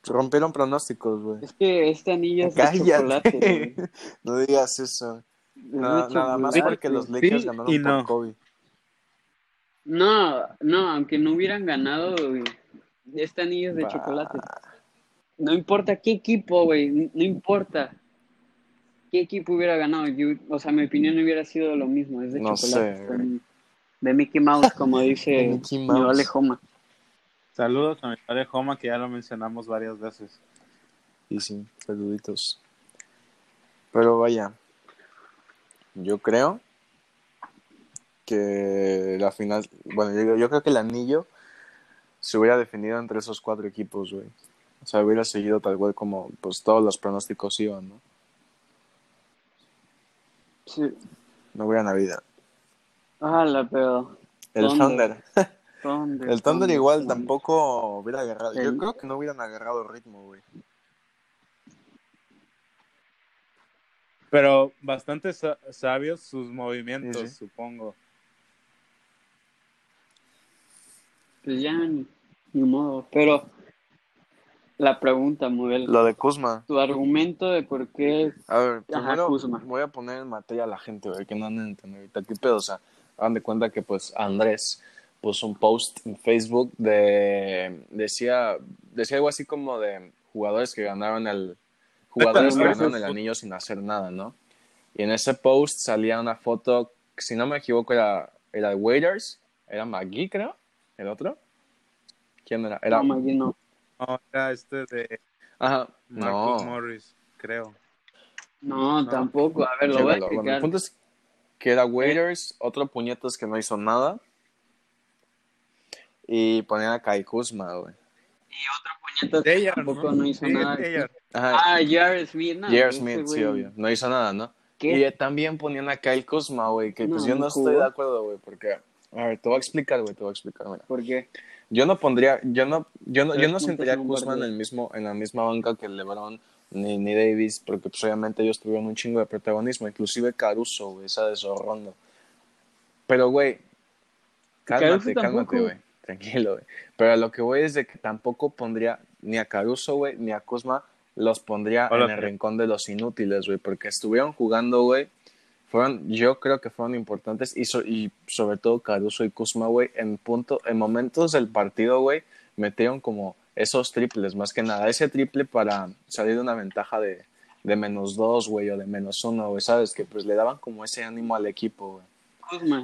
Rompieron pronósticos, güey. Es que este anillo es de chocolate, no digas eso. Nada, más porque los Lakers ganaron no. por Kobe. No, no, aunque no hubieran ganado, güey, este anillo es de chocolate. No importa qué equipo, güey, no importa qué equipo hubiera ganado. o sea, mi opinión hubiera sido lo mismo, es de chocolate. Sé, de Mickey Mouse, como dice Mickey Mouse. Homa. Saludos a mi padre Joma, que ya lo mencionamos varias veces. Y sí, saluditos. Pero vaya, yo creo que la final, bueno, yo, creo que el anillo se hubiera definido entre esos cuatro equipos, güey. O sea, hubiera seguido tal cual como pues todos los pronósticos iban, ¿no? Sí. No hubiera Navidad. Ah, la pedo. El Thunder. el Thunder, igual tampoco hubiera agarrado. Yo creo que no hubieran agarrado ritmo, güey. Pero bastante sabios sus movimientos, supongo. Pues ya, ni, modo. Pero la pregunta, Miguel. Lo de Kuzma. Tu argumento de por qué. A ver, primero voy a poner en materia a la gente, güey, que no han entendido ahorita. ¿Qué pedo? O sea, hagan de cuenta que, pues, Andrés puso un post en Facebook de decía decía algo así como de jugadores que ganaron el jugadores que ganaron el anillo sin hacer nada, ¿no? Y en ese post salía una foto, si no me equivoco era era de Waiters, era McGee, creo, el otro. ¿Quién era? Era no, McGee no. No, era este de Ajá, no. Morris, creo. No, tampoco. A ver, lo voy a explicar. el punto es que era Waiters, otro puñetos que no hizo nada y ponían a Kai Kuzma, güey. Y otro puñetazo tampoco no, hizo nada. Ah, Jared Smith, no. Jared Smith, sí, obvio. No hizo nada, ¿no? ¿Qué? Y también ponían a Kyle Kuzma, güey, que pues yo no estoy de acuerdo, güey, porque... A ver, te voy a explicar, güey, te voy a explicar, mira. ¿Por qué? Yo no pondría, yo no, yo no, yo no sentiría a Kuzma en el mismo, en la misma banca que LeBron ni, ni Davis, porque pues obviamente ellos tuvieron un chingo de protagonismo, inclusive Caruso, güey, ¿sabes? O Rondo. Pero, güey, cálmate, cálmate, güey tranquilo, güey. Pero lo que voy es de que tampoco pondría ni a Caruso, güey, ni a Kuzma, los pondría en el rincón de los inútiles, güey, porque estuvieron jugando, güey. Fueron, yo creo que fueron importantes y, y sobre todo Caruso y Kuzma, güey, en punto, en momentos del partido, güey, metieron como esos triples, más que nada. Ese triple para salir de una ventaja de, de menos dos, güey, o de menos uno, güey, ¿sabes? Que pues le daban como ese ánimo al equipo, güey.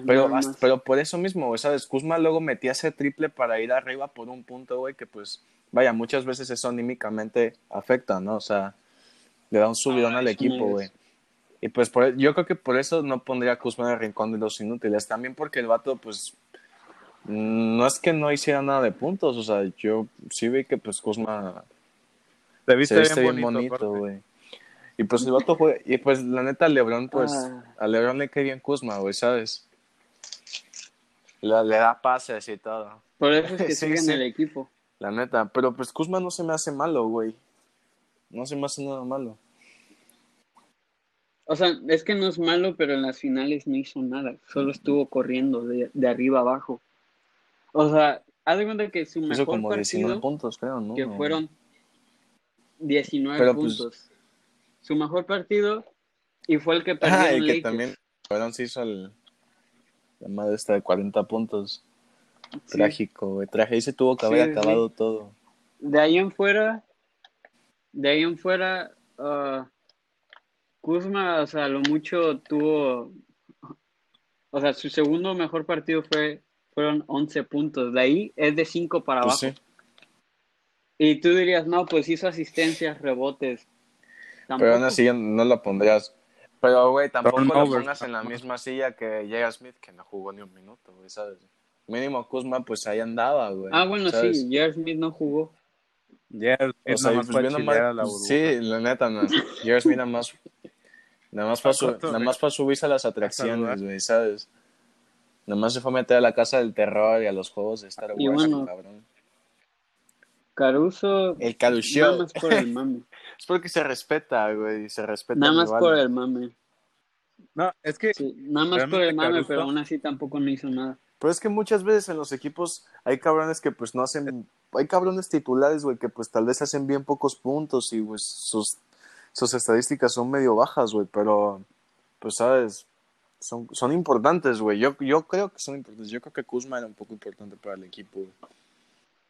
Pero, pero por eso mismo, güey, ¿sabes? Kuzma luego metía ese triple para ir arriba por un punto, güey, que pues, vaya, muchas veces eso anímicamente afecta, ¿no? O sea, le da un subidón ah, al equipo, güey. Y pues por, yo creo que por eso no pondría a Kuzma en el rincón de los inútiles. También porque el vato, pues, no es que no hiciera nada de puntos. O sea, yo sí vi que pues Kuzma se viste bien, bonito, güey. Y pues el vato fue, y pues la neta Lebron, pues, ah. a Lebron le cae bien Kuzma, güey, ¿sabes? Le, da pases y todo. Por eso es que sigue en el equipo. La neta, pero pues Kuzma no se me hace malo, güey. No se me hace nada malo. O sea, es que no es malo, pero en las finales no hizo nada. Solo estuvo corriendo de, de arriba abajo. O sea, haz de cuenta que su mejor como partido, puntos, creo, ¿no? Que fueron 19 pues, puntos. Su mejor partido y fue el que perdió ah, y que también fueron se hizo el, la madre esta de 40 puntos. Trágico, güey. Traje y se tuvo que haber acabado todo. De ahí en fuera, de ahí en fuera, uh, Kuzma, o sea, lo mucho tuvo, o sea, su segundo mejor partido fue, fueron 11 puntos, de ahí es de 5 para pues abajo. Y tú dirías, no, pues hizo asistencias, rebotes. Pero aún así no lo pondrías. Pero, güey, tampoco lo pongas en la misma silla que J.R. Smith, que no jugó ni un minuto, güey, ¿sabes? Mínimo Kuzma, pues ahí andaba, güey. Ah, bueno, sí, J.R. Smith no jugó. J.R. Smith o sea, más, la Sí, la neta, no. J.R. Smith nada más Nada más, para nada más para subirse a las atracciones, güey, ¿sabes? Nada más se fue a meter a la casa del terror y a los juegos de Star Wars, cabrón. Caruso. El Caruso. Nada más por el mame. es porque se respeta, güey, se respeta. Nada más por el mame. No, es que. nada más por el mame, pero aún así tampoco no hizo nada. Pero es que muchas veces en los equipos hay cabrones que pues no hacen. Hay cabrones titulares, güey, que pues tal vez hacen bien pocos puntos y pues sus sus estadísticas son medio bajas, güey, pero, pues, ¿sabes? Son, son importantes, güey. Yo, yo creo que son importantes. Yo creo que Kuzma era un poco importante para el equipo,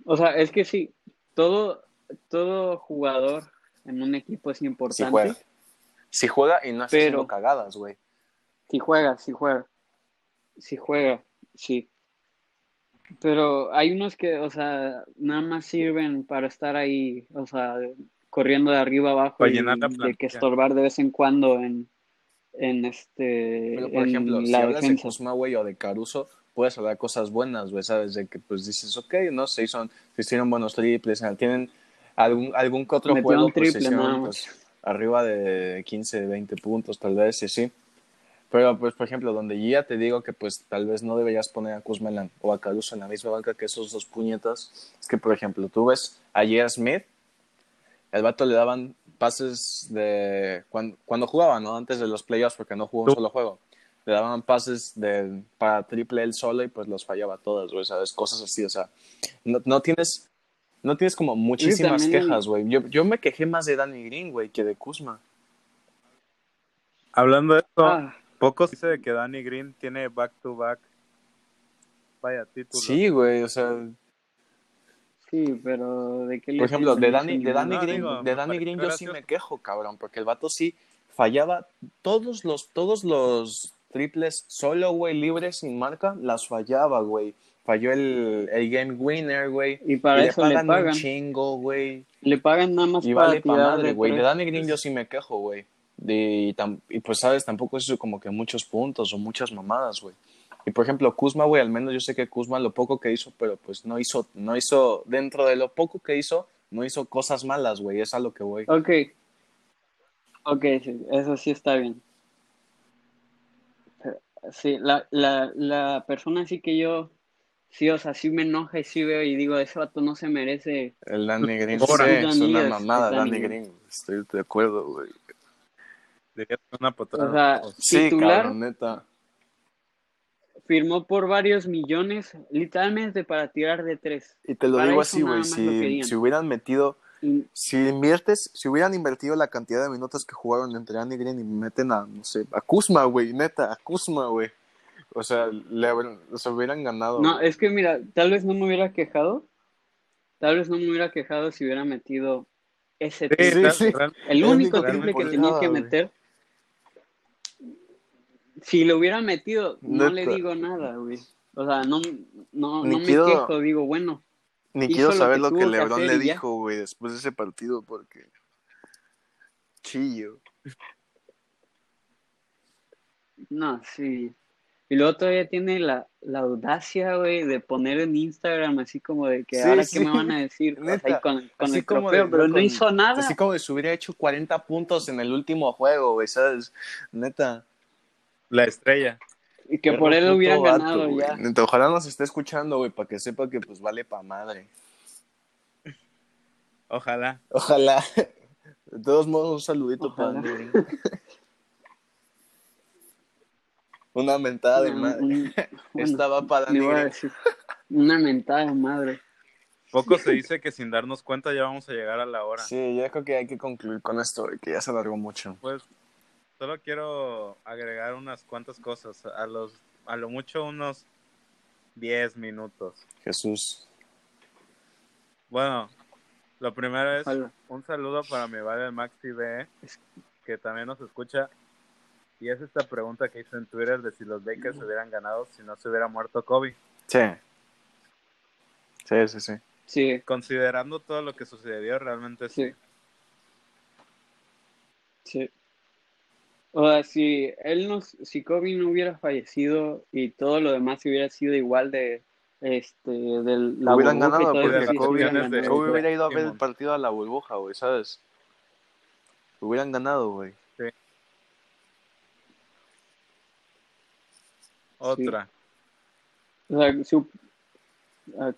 O sea, es que sí, todo, todo jugador en un equipo es importante. Si juega, si juega y no hace pero, cagadas, güey. Si juega, si juega. Si juega, sí. Pero hay unos que, o sea, nada más sirven para estar ahí, o sea, corriendo de arriba abajo y de que estorbar de vez en cuando en, en este Pero, por ejemplo, si hablas de Cosma, güey, o de Caruso, puedes hablar cosas buenas, güey, ¿sabes? De que pues dices, ok, no, se, hizo, se hicieron buenos triples, tienen algún, algún que otro juego, pues, triple, pues, arriba de 15, 20 puntos, tal vez, sí, sí. Pero, pues, por ejemplo, donde ya te digo que, pues, tal vez no deberías poner a Kuzma o a Caruso en la misma banca que esos dos puñetas, es que, por ejemplo, tú ves a J.R. Smith el vato le daban pases de cuando, cuando jugaba, ¿no? Antes de los playoffs, porque no jugó un solo juego. Le daban pases de, para triple él solo y pues los fallaba todas, güey, ¿sabes? Cosas así, o sea, no, no tienes, no tienes como muchísimas quejas, güey. Yo, yo me quejé más de Danny Green, güey, que de Kuzma. Hablando de esto, ah. pocos dice de que Danny Green tiene back-to-back, vaya título. Sí, güey, o sea, Sí, pero ¿de qué le Por ejemplo, de Danny, de Danny Green, de Danny Green yo sí me quejo, cabrón, porque el vato sí fallaba todos los, todos los triples solo, güey, libres sin marca, las fallaba, güey. Falló el, el game winner, güey. Y para eso le pagan, un chingo, güey. Le pagan nada más y para vale para madre, güey. De Danny Green yo sí me quejo, güey. Y, y, pues, ¿sabes? Tampoco es como que muchos puntos o muchas mamadas, güey. Y por ejemplo, Kuzma, güey, al menos yo sé que Kuzma lo poco que hizo, pero pues no hizo, no hizo, dentro de lo poco que hizo, no hizo cosas malas, güey, es a lo que voy. Ok. Ok, sí, eso sí está bien. Sí, la, la, la persona sí que yo, sí, o sea, sí me enoja y sí veo y digo, ese vato no se merece. El Danny Green, sí, es una mamada, Danny Green, estoy de acuerdo, güey. una O sea, sí, cabrón, neta firmó por varios millones, literalmente para tirar de tres. Y te lo digo así, güey, si, si, hubieran metido, si inviertes, si hubieran invertido la cantidad de minutos que jugaron entre Andy Green y meten a, no sé, a Kuzma, güey, neta, a Kuzma, güey. O sea, le, se hubieran ganado. No, es que mira, tal vez no me hubiera quejado, Tal vez no me hubiera quejado si hubiera metido ese triple. El único triple que tenía que meter. Si lo hubiera metido, no le digo nada, güey. O sea, no, no, no me quejo, digo, bueno. Ni quiero saber lo que, Lebron le dijo, güey, después de ese partido, porque. Chillo. No, sí. Y luego todavía tiene la, la audacia, güey, de poner en Instagram así como de que ahora qué me van a decir ahí con, con el trofeo, pero no hizo nada. Así como de si hubiera hecho 40 puntos en el último juego, güey, ¿sabes? Neta. La estrella. Y que por él hubieran ganado ya. Neta, ojalá nos esté escuchando, güey, para que sepa que pues vale pa' madre. Ojalá. Ojalá. De todos modos, un saludito para mí. Una mentada de madre. Estaba para Una mentada de madre. Poco se dice que sin darnos cuenta ya vamos a llegar a la hora. Sí, yo creo que hay que concluir con esto, que ya se alargó mucho. Pues solo quiero agregar unas cuantas cosas. A, los, a lo mucho unos 10 minutos. Jesús. Bueno, lo primero es un saludo para mi padre Maxi B, que también nos escucha y es esta pregunta que hizo en Twitter de si los Lakers hubieran ganado si no se hubiera muerto Kobe. Sí. Sí, sí, sí. Sí. Considerando todo lo que sucedió, realmente sí. Sí. O sea, si él no, si Kobe no hubiera fallecido y todo lo demás hubiera sido igual de este del la hubieran ganado porque Kobe, hubiera ido a ver el partido a la burbuja, güey, ¿sabes? Hubieran ganado, güey. Otra.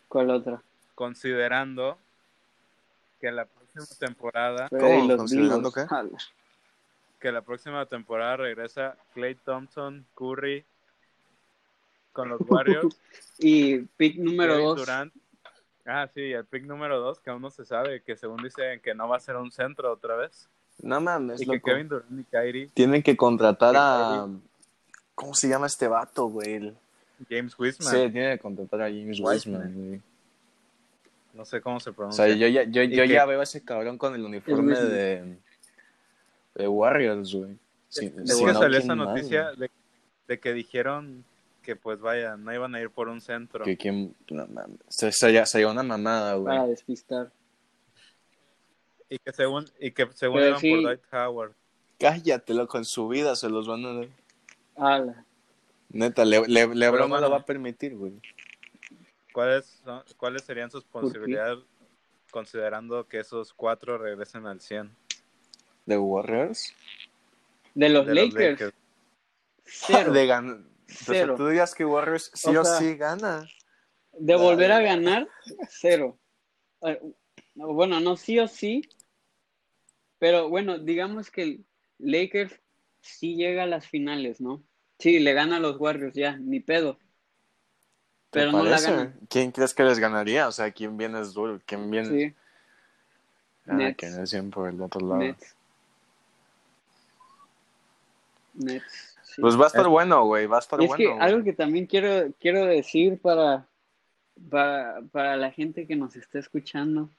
¿Cuál otra? Considerando que la próxima temporada. ¿Considerando qué? Que la próxima temporada regresa Clay Thompson, Curry con los Warriors. y pick número 2. Ah, sí, el pick número 2, que aún no se sabe, que según dicen que no va a ser un centro otra vez. No mames, y que Kevin Durant y Kyrie. Tienen que contratar a. ¿Cómo se llama este vato, güey? James Wiseman. Sí, tiene que contratar a James Wiseman, güey. No sé cómo se pronuncia. O sea, yo ya, yo, yo ya veo a ese cabrón con el uniforme de, de Warriors, güey. Sí, es que salió esa noticia de, de, que dijeron que, pues vaya, no iban a ir por un centro. Que quién. No, se, sería, sería una mamada, güey. Para despistar. Y que según, y que según iban por Dwight Howard. Cállate, loco, en su vida se los van a dar. Ala. Neta, le, le, Lebron no lo va a permitir, güey. ¿Cuáles, ¿Cuáles serían sus posibilidades considerando que esos cuatro regresen al 100? ¿De Warriors? De los Lakers. Cero. De gan cero. tú digas que Warriors sí o, sí gana. De volver a ganar, cero. Bueno, no sí o sí, pero bueno, digamos que Lakers sí llega a las finales, ¿no? Sí, le gana a los Warriors ya, ni pedo. Pero no la gana. ¿Quién crees que les ganaría? O sea, ¿quién viene es duro? ¿Quién viene? Sí. Ah, Nets. que es por el otro lado. Nets. Nets. Pues va a estar bueno, güey, va a estar es bueno. Es que algo que también quiero, quiero decir para, para, para la gente que nos está escuchando.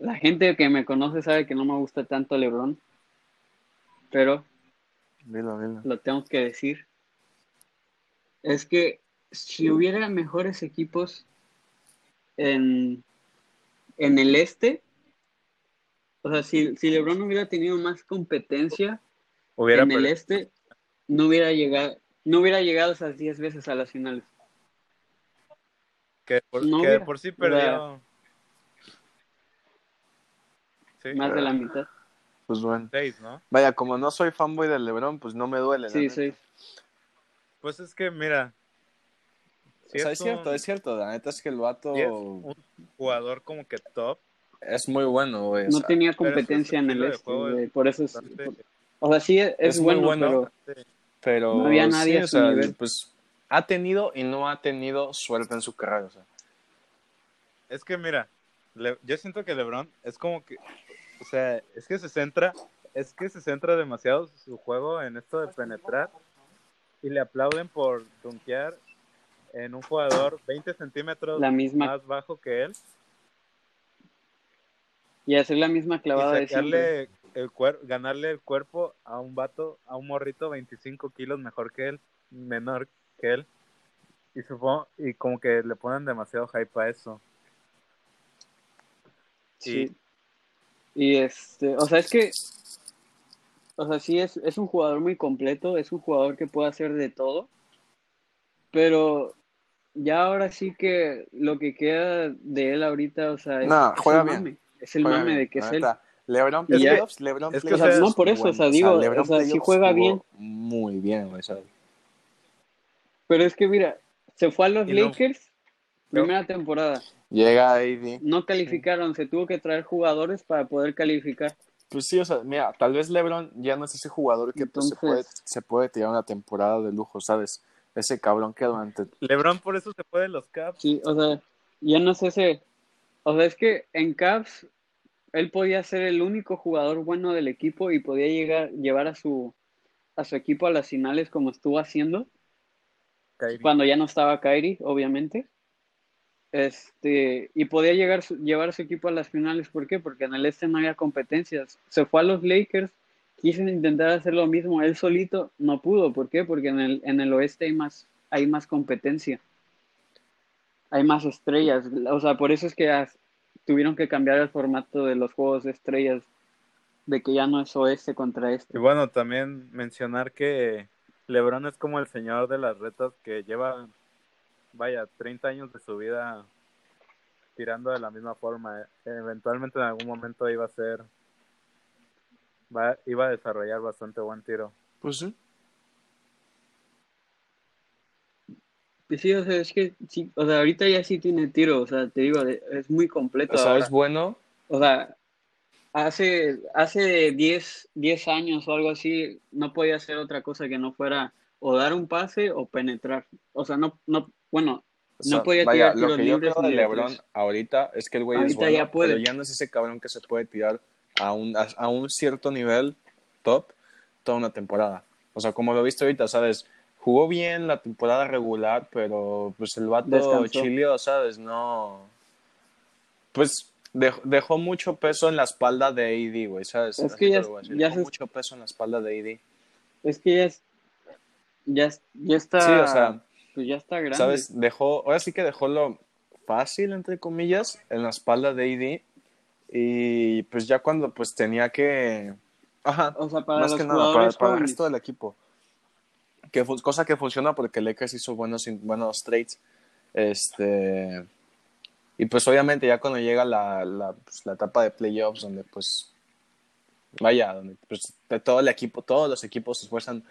La gente que me conoce sabe que no me gusta tanto LeBron. Pero lo tengo que decir. Es que si hubiera mejores equipos en, en el este, o sea, si, si LeBron hubiera tenido más competencia en el este, no hubiera llegado, no hubiera llegado esas 10 veces a las finales. Que por, que por sí perdió. más de la mitad. Pues bueno. Vaya, como no soy fanboy del LeBron, pues no me duele. Sí, sí. Pues es que, mira. o sea, es cierto, es cierto. La neta es que el vato. Es un jugador como que top. Es muy bueno, güey. No tenía competencia en el este, Por eso es. o sea, sí es, bueno, bueno, pero. no había nadie o sea, Pues ha tenido y no ha tenido suerte en su carrera. O sea. Es que, mira. yo siento que LeBron es como que o sea, es que se centra, es que se centra demasiado su juego en esto de penetrar y le aplauden por dunkear en un jugador 20 centímetros más bajo que él Y hacer la misma clavada y de el ganarle el cuerpo a un vato, a un morrito 25 kilos mejor que él, menor que él. Y supongo, y como que le ponen demasiado hype a eso. Sí. Y, este, o sea, es que, o sea, sí es, es un jugador muy completo, es un jugador que puede hacer de todo, pero ya ahora sí que lo que queda de él ahorita, o sea, es, juega el bien. mame, es el mame de que es él. LeBron playoffs, LeBron es no por eso, o sea, digo, o sea, si juega bien. Muy bien, güey, ¿sabes? Pero es que mira, se fue a los Lakers, primera temporada. Llega AD. No calificaron, se tuvo que traer jugadores para poder calificar. Pues sí, o sea, mira, tal vez LeBron ya no es ese jugador que pues, se, puede, se puede tirar una temporada de lujo, ¿sabes? Ese cabrón que durante... LeBron por eso se puede los Caps. Sí, o sea, ya no es ese... O sea, es que en Caps él podía ser el único jugador bueno del equipo y podía llegar, llevar a su, a su equipo a las finales como estuvo haciendo. Cuando ya no estaba Kyrie, obviamente. Este, y podía llegar, llevar su equipo a las finales. ¿Por qué? Porque en el este no había competencias. Se fue a los Lakers, quiso intentar hacer lo mismo. Él solito no pudo. ¿Por qué? Porque en el, en el oeste hay más, hay más competencia. Hay más estrellas. O sea, por eso es que tuvieron que cambiar el formato de los juegos de estrellas. De que ya no es oeste contra este. Y bueno, también mencionar que LeBron es como el señor de las retas que lleva vaya, 30 años de su vida tirando de la misma forma. Eventualmente en algún momento iba a ser, va, iba a desarrollar bastante buen tiro. Pues sí. Pues sí, o sea, es que sí, o sea, ahorita ya sí tiene tiro, o sea, te digo, es muy completo. O sea, es bueno. O sea, hace, hace 10, 10 años o algo así, no podía hacer otra cosa que no fuera o dar un pase o penetrar. O sea, no, no, bueno, no podía tirar lo que yo creo de LeBron ahorita es que el güey es bueno, ya puede. pero ya no es ese cabrón que se puede tirar a un, a, un cierto nivel top toda una temporada. O sea, como lo viste ahorita, ¿sabes? Jugó bien la temporada regular, pero pues el vato chilio, ¿sabes? No. Pues dejó, mucho peso en la espalda de AD, güey, ¿sabes? Es que ya, ya dejó mucho peso en la espalda de AD. Es que ya, ya, ya está. Sí, o sea pues ya está grande. ¿Sabes? Dejó, ahora sí que dejó lo fácil, entre comillas, en la espalda de AD. Y pues ya cuando pues tenía que... Ajá, o sea, para más que nada, para, el resto del equipo. Que, cosa que funciona porque Lakers hizo buenos, buenos trades. Este... Y pues obviamente ya cuando llega la, la, pues, la etapa de playoffs, donde pues vaya, donde pues todo el equipo, todos los equipos se esfuerzan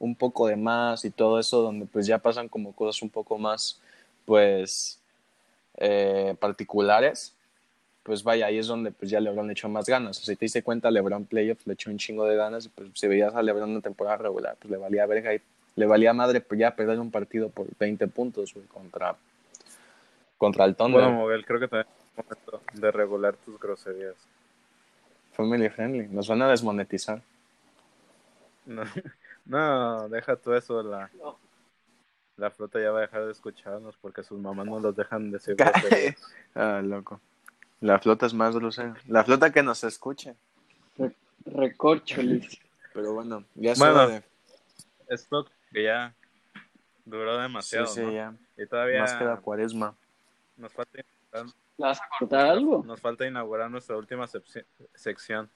un poco de más y todo eso, donde pues ya pasan como cosas un poco más, pues, eh, particulares, pues vaya, ahí es donde pues ya LeBron le echó más ganas. O sea, si te diste cuenta, LeBron Playoffs le echó un chingo de ganas y pues si veías a LeBron en temporada regular, pues le valía verga y le valía madre pues ya perder un partido por 20 puntos contra, contra el Thunder. Bueno, Miguel, creo que también es momento de regular tus groserías. Family friendly, nos van a desmonetizar. No. No, deja todo eso, la, la flota ya va a dejar de escucharnos porque sus mamás no los dejan de decir. ah, loco. La flota es más grosera. La flota que nos escuche. Recorcholis. Pero bueno, ya bueno, de... esto que ya duró demasiado. Sí, sí, ya. Y todavía. Más que la cuaresma. Nos falta. vas a cortar algo? Nos falta inaugurar nuestra última sección.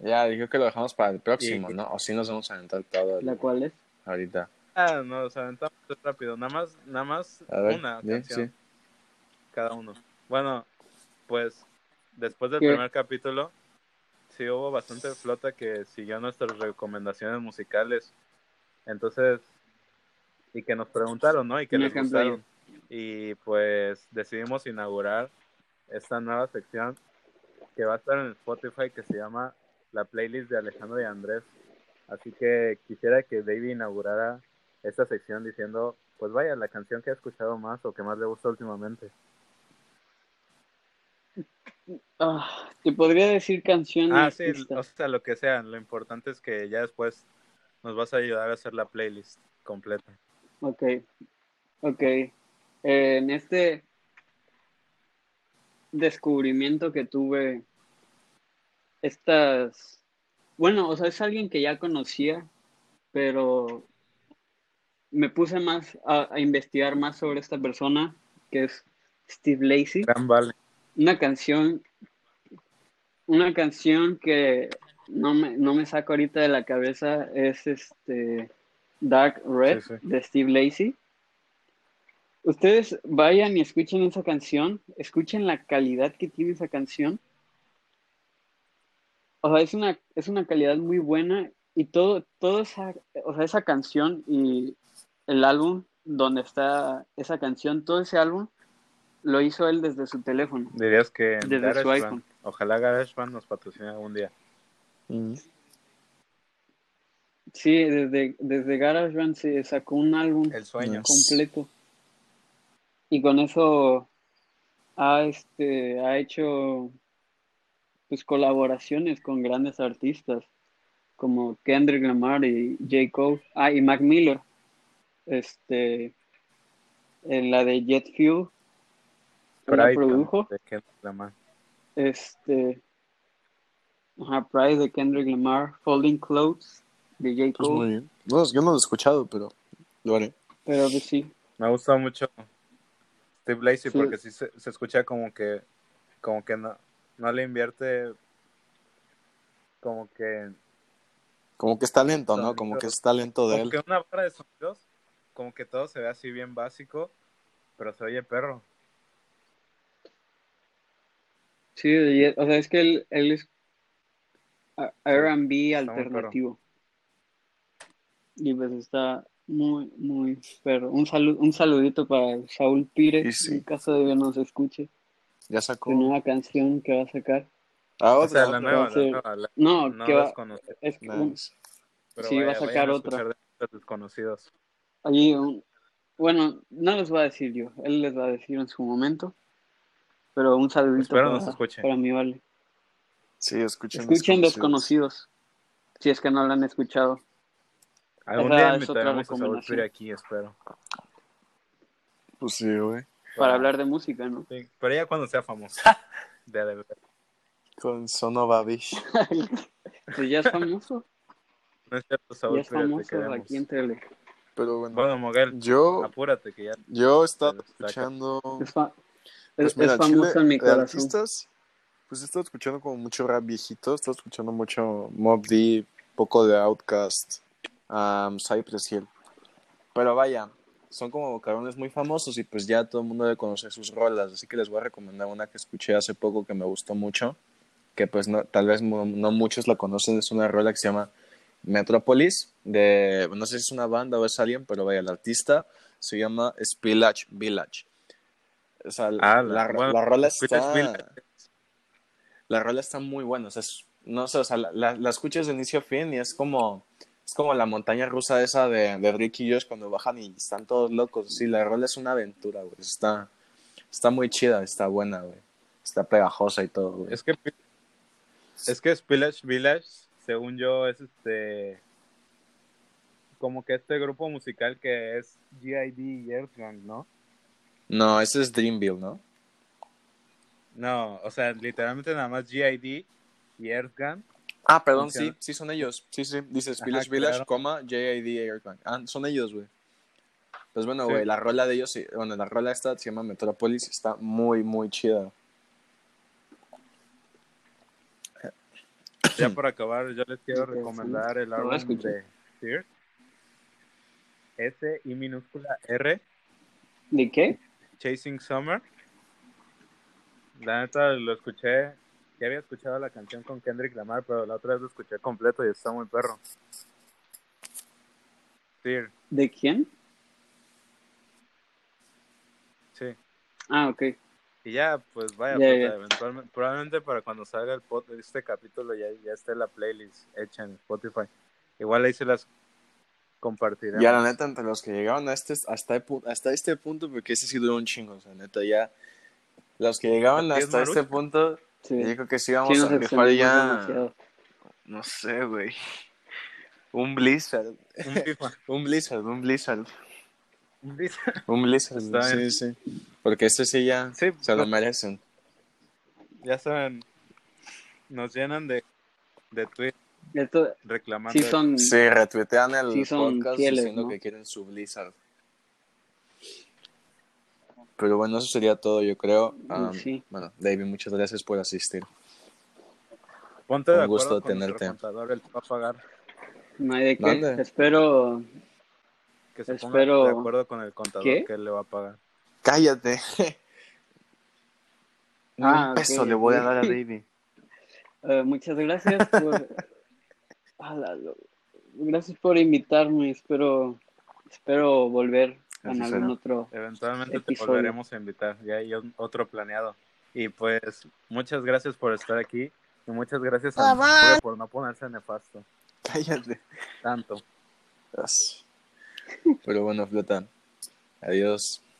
Ya, dijo que lo dejamos para el próximo, ¿no? O si nos vamos a aventar todo. ¿La cual es? Ahorita. Ah, no, nos aventamos rápido. Nada más, nada más una canción. Cada uno. Bueno, pues después del primer capítulo, sí hubo bastante flota que siguió nuestras recomendaciones musicales. Entonces, y que nos preguntaron, ¿no? Y que les gustaron. Y pues decidimos inaugurar esta nueva sección que va a estar en Spotify que se llama la playlist de Alejandro y Andrés. Así que quisiera que David inaugurara esta sección diciendo, pues vaya, la canción que ha escuchado más o que más le gusta últimamente. Ah, te podría decir canción. Ah, sí, o sea, lo que sea. Lo importante es que ya después nos vas a ayudar a hacer la playlist completa. Ok, ok. en este descubrimiento que tuve estas, bueno, o sea, es alguien que ya conocía, pero me puse más a, investigar más sobre esta persona, que es Steve Lacey. Una canción, una canción que no me, no me saco ahorita de la cabeza es este Dark Red de Steve Lacey. Ustedes vayan y escuchen esa canción, escuchen la calidad que tiene esa canción. O sea, es una, es una calidad muy buena y todo, todo esa, o sea, esa canción y el álbum donde está esa canción, todo ese álbum lo hizo él desde su teléfono. Dirías que desde su iPhone. Ojalá GarageBand nos patrocine algún día. Sí, desde, desde GarageBand se sacó un álbum el sueño. completo. Y con eso ha, este, ha hecho pues colaboraciones con grandes artistas como Kendrick Lamar y J. Cole. Ah, y Mac Miller este, en la de Jet Fuel, la produjo. De Lamar. Este, ajá, Pride de Kendrick Lamar, Folding Clothes de J. Pues Cole. Pues yo no lo he escuchado, pero lo haré. Pero pues sí. Me gusta mucho Steve Lacey porque sí se, se, escucha como que, como que no, no le invierte, como que como que está lento, ¿no? Como que es talento de como él. Que una barra de sonidos como que todo se ve así bien básico, pero se oye perro. Sí, o sea, es que él, él es R&B alternativo. Y pues está muy, muy perro. Un, salud, un saludito para Saúl Pires, en caso de que nos escuche. Ya sacó. Una nueva canción que va a sacar. Ah, o sea, la nueva, la nueva. no, que va, es, sí, va a sacar otra. desconocidos. Allí, bueno, no les voy a decir yo, él les va a decir en su momento, pero un saludito para, mí, vale. Sí, escuchen, escuchen desconocidos. si es que no lo han escuchado. Algún día invitaremos a Saúl aquí, espero. Pues sí, güey. Para hablar de música, ¿no? Sí, pero ya cuando sea famoso. de, de, Con Sono Babish. pues ya es famoso. No es cierto, Saúl Ya es famoso aquí en tele. Pero bueno, bueno Moguel, yo, apúrate que ya. Yo estaba escuchando. Es, pues mira, famoso en mi corazón. artistas, pues he estado escuchando como mucho rap viejito, he estado escuchando mucho Mob Deep, poco de Outkast, um, Cypress Hill. Pero vaya, son como bocarones muy famosos y pues ya todo el mundo debe conocer sus rolas, así que les voy a recomendar una que escuché hace poco que me gustó mucho, que pues no, tal vez no, no muchos la conocen, es una rola que se llama Metropolis, de, no sé si es una banda o es alguien, pero vaya, el artista se llama Spillage Village. O sea, ah, la, la, rola está... La rola está muy buena, o sea, no sé, o sea, la, la, escuchas de inicio a fin y es como, es como la montaña rusa esa de, de Rick y Josh cuando bajan y están todos locos. Sí, la rola es una aventura, güey. Está, está muy chida, está buena, güey. Está pegajosa y todo, güey. Es que, es que Spillage Village según yo, es este. Como que este grupo musical que es GID y Earthgang, ¿no? No, ese es Dreamville, ¿no? No, o sea, literalmente nada más GID y Earthgang. Ah, perdón, sí, sí son ellos. Sí, sí, dices Village Village, coma, JID Earthgang. Ah, son ellos, güey. Pues bueno, güey, la rola de ellos, bueno, la rola esta se llama Metropolis, está muy, muy chida. Ya por acabar, yo les quiero recomendar el álbum de Fear. S y minúscula R. ¿De qué? Chasing Summer. La neta lo escuché, ya había escuchado la canción con Kendrick Lamar, pero la otra vez lo escuché completo y está muy perro. ¿De quién? Sí. Ah, ok. Y ya, pues vaya, pues, eventualmente, probablemente para cuando salga el pod, este capítulo ya, ya esté la playlist hecha en Spotify. Igual ahí se las compartiré. Ya, la neta, entre los que llegaron a este, hasta, hasta este punto, porque ese sí duró un chingo, o sea, neta, ya. Los que llegaban hasta este punto, sí. yo creo que sí vamos a rifar ya. No sé, güey. Un Blizzard. un Blizzard, un Blizzard. Un Blizzard. Un Blizzard, sí, sí. Porque este sí ya se lo merecen. Ya saben. nos llenan de, de tweets reclamando. Sí, son, sí, retuitean el podcast diciendo que quieren su Blizzard. Pero bueno, eso sería todo, yo creo. sí. Bueno, David, muchas gracias por asistir. Ponte de Un gusto tenerte. Contador, él va a pagar. No hay de qué. Espero. Que se Espero... de acuerdo con el contador que él le va a pagar. Cállate. ah, Un peso le voy a dar a David. Uh, muchas gracias por. gracias por invitarme. Espero, espero volver en algún otro. Eventualmente te volveremos a invitar. Ya hay otro planeado. Y pues, muchas gracias por estar aquí. Y muchas gracias a por no ponerse nefasto. Cállate. Tanto. Pero bueno, Flota. Adiós.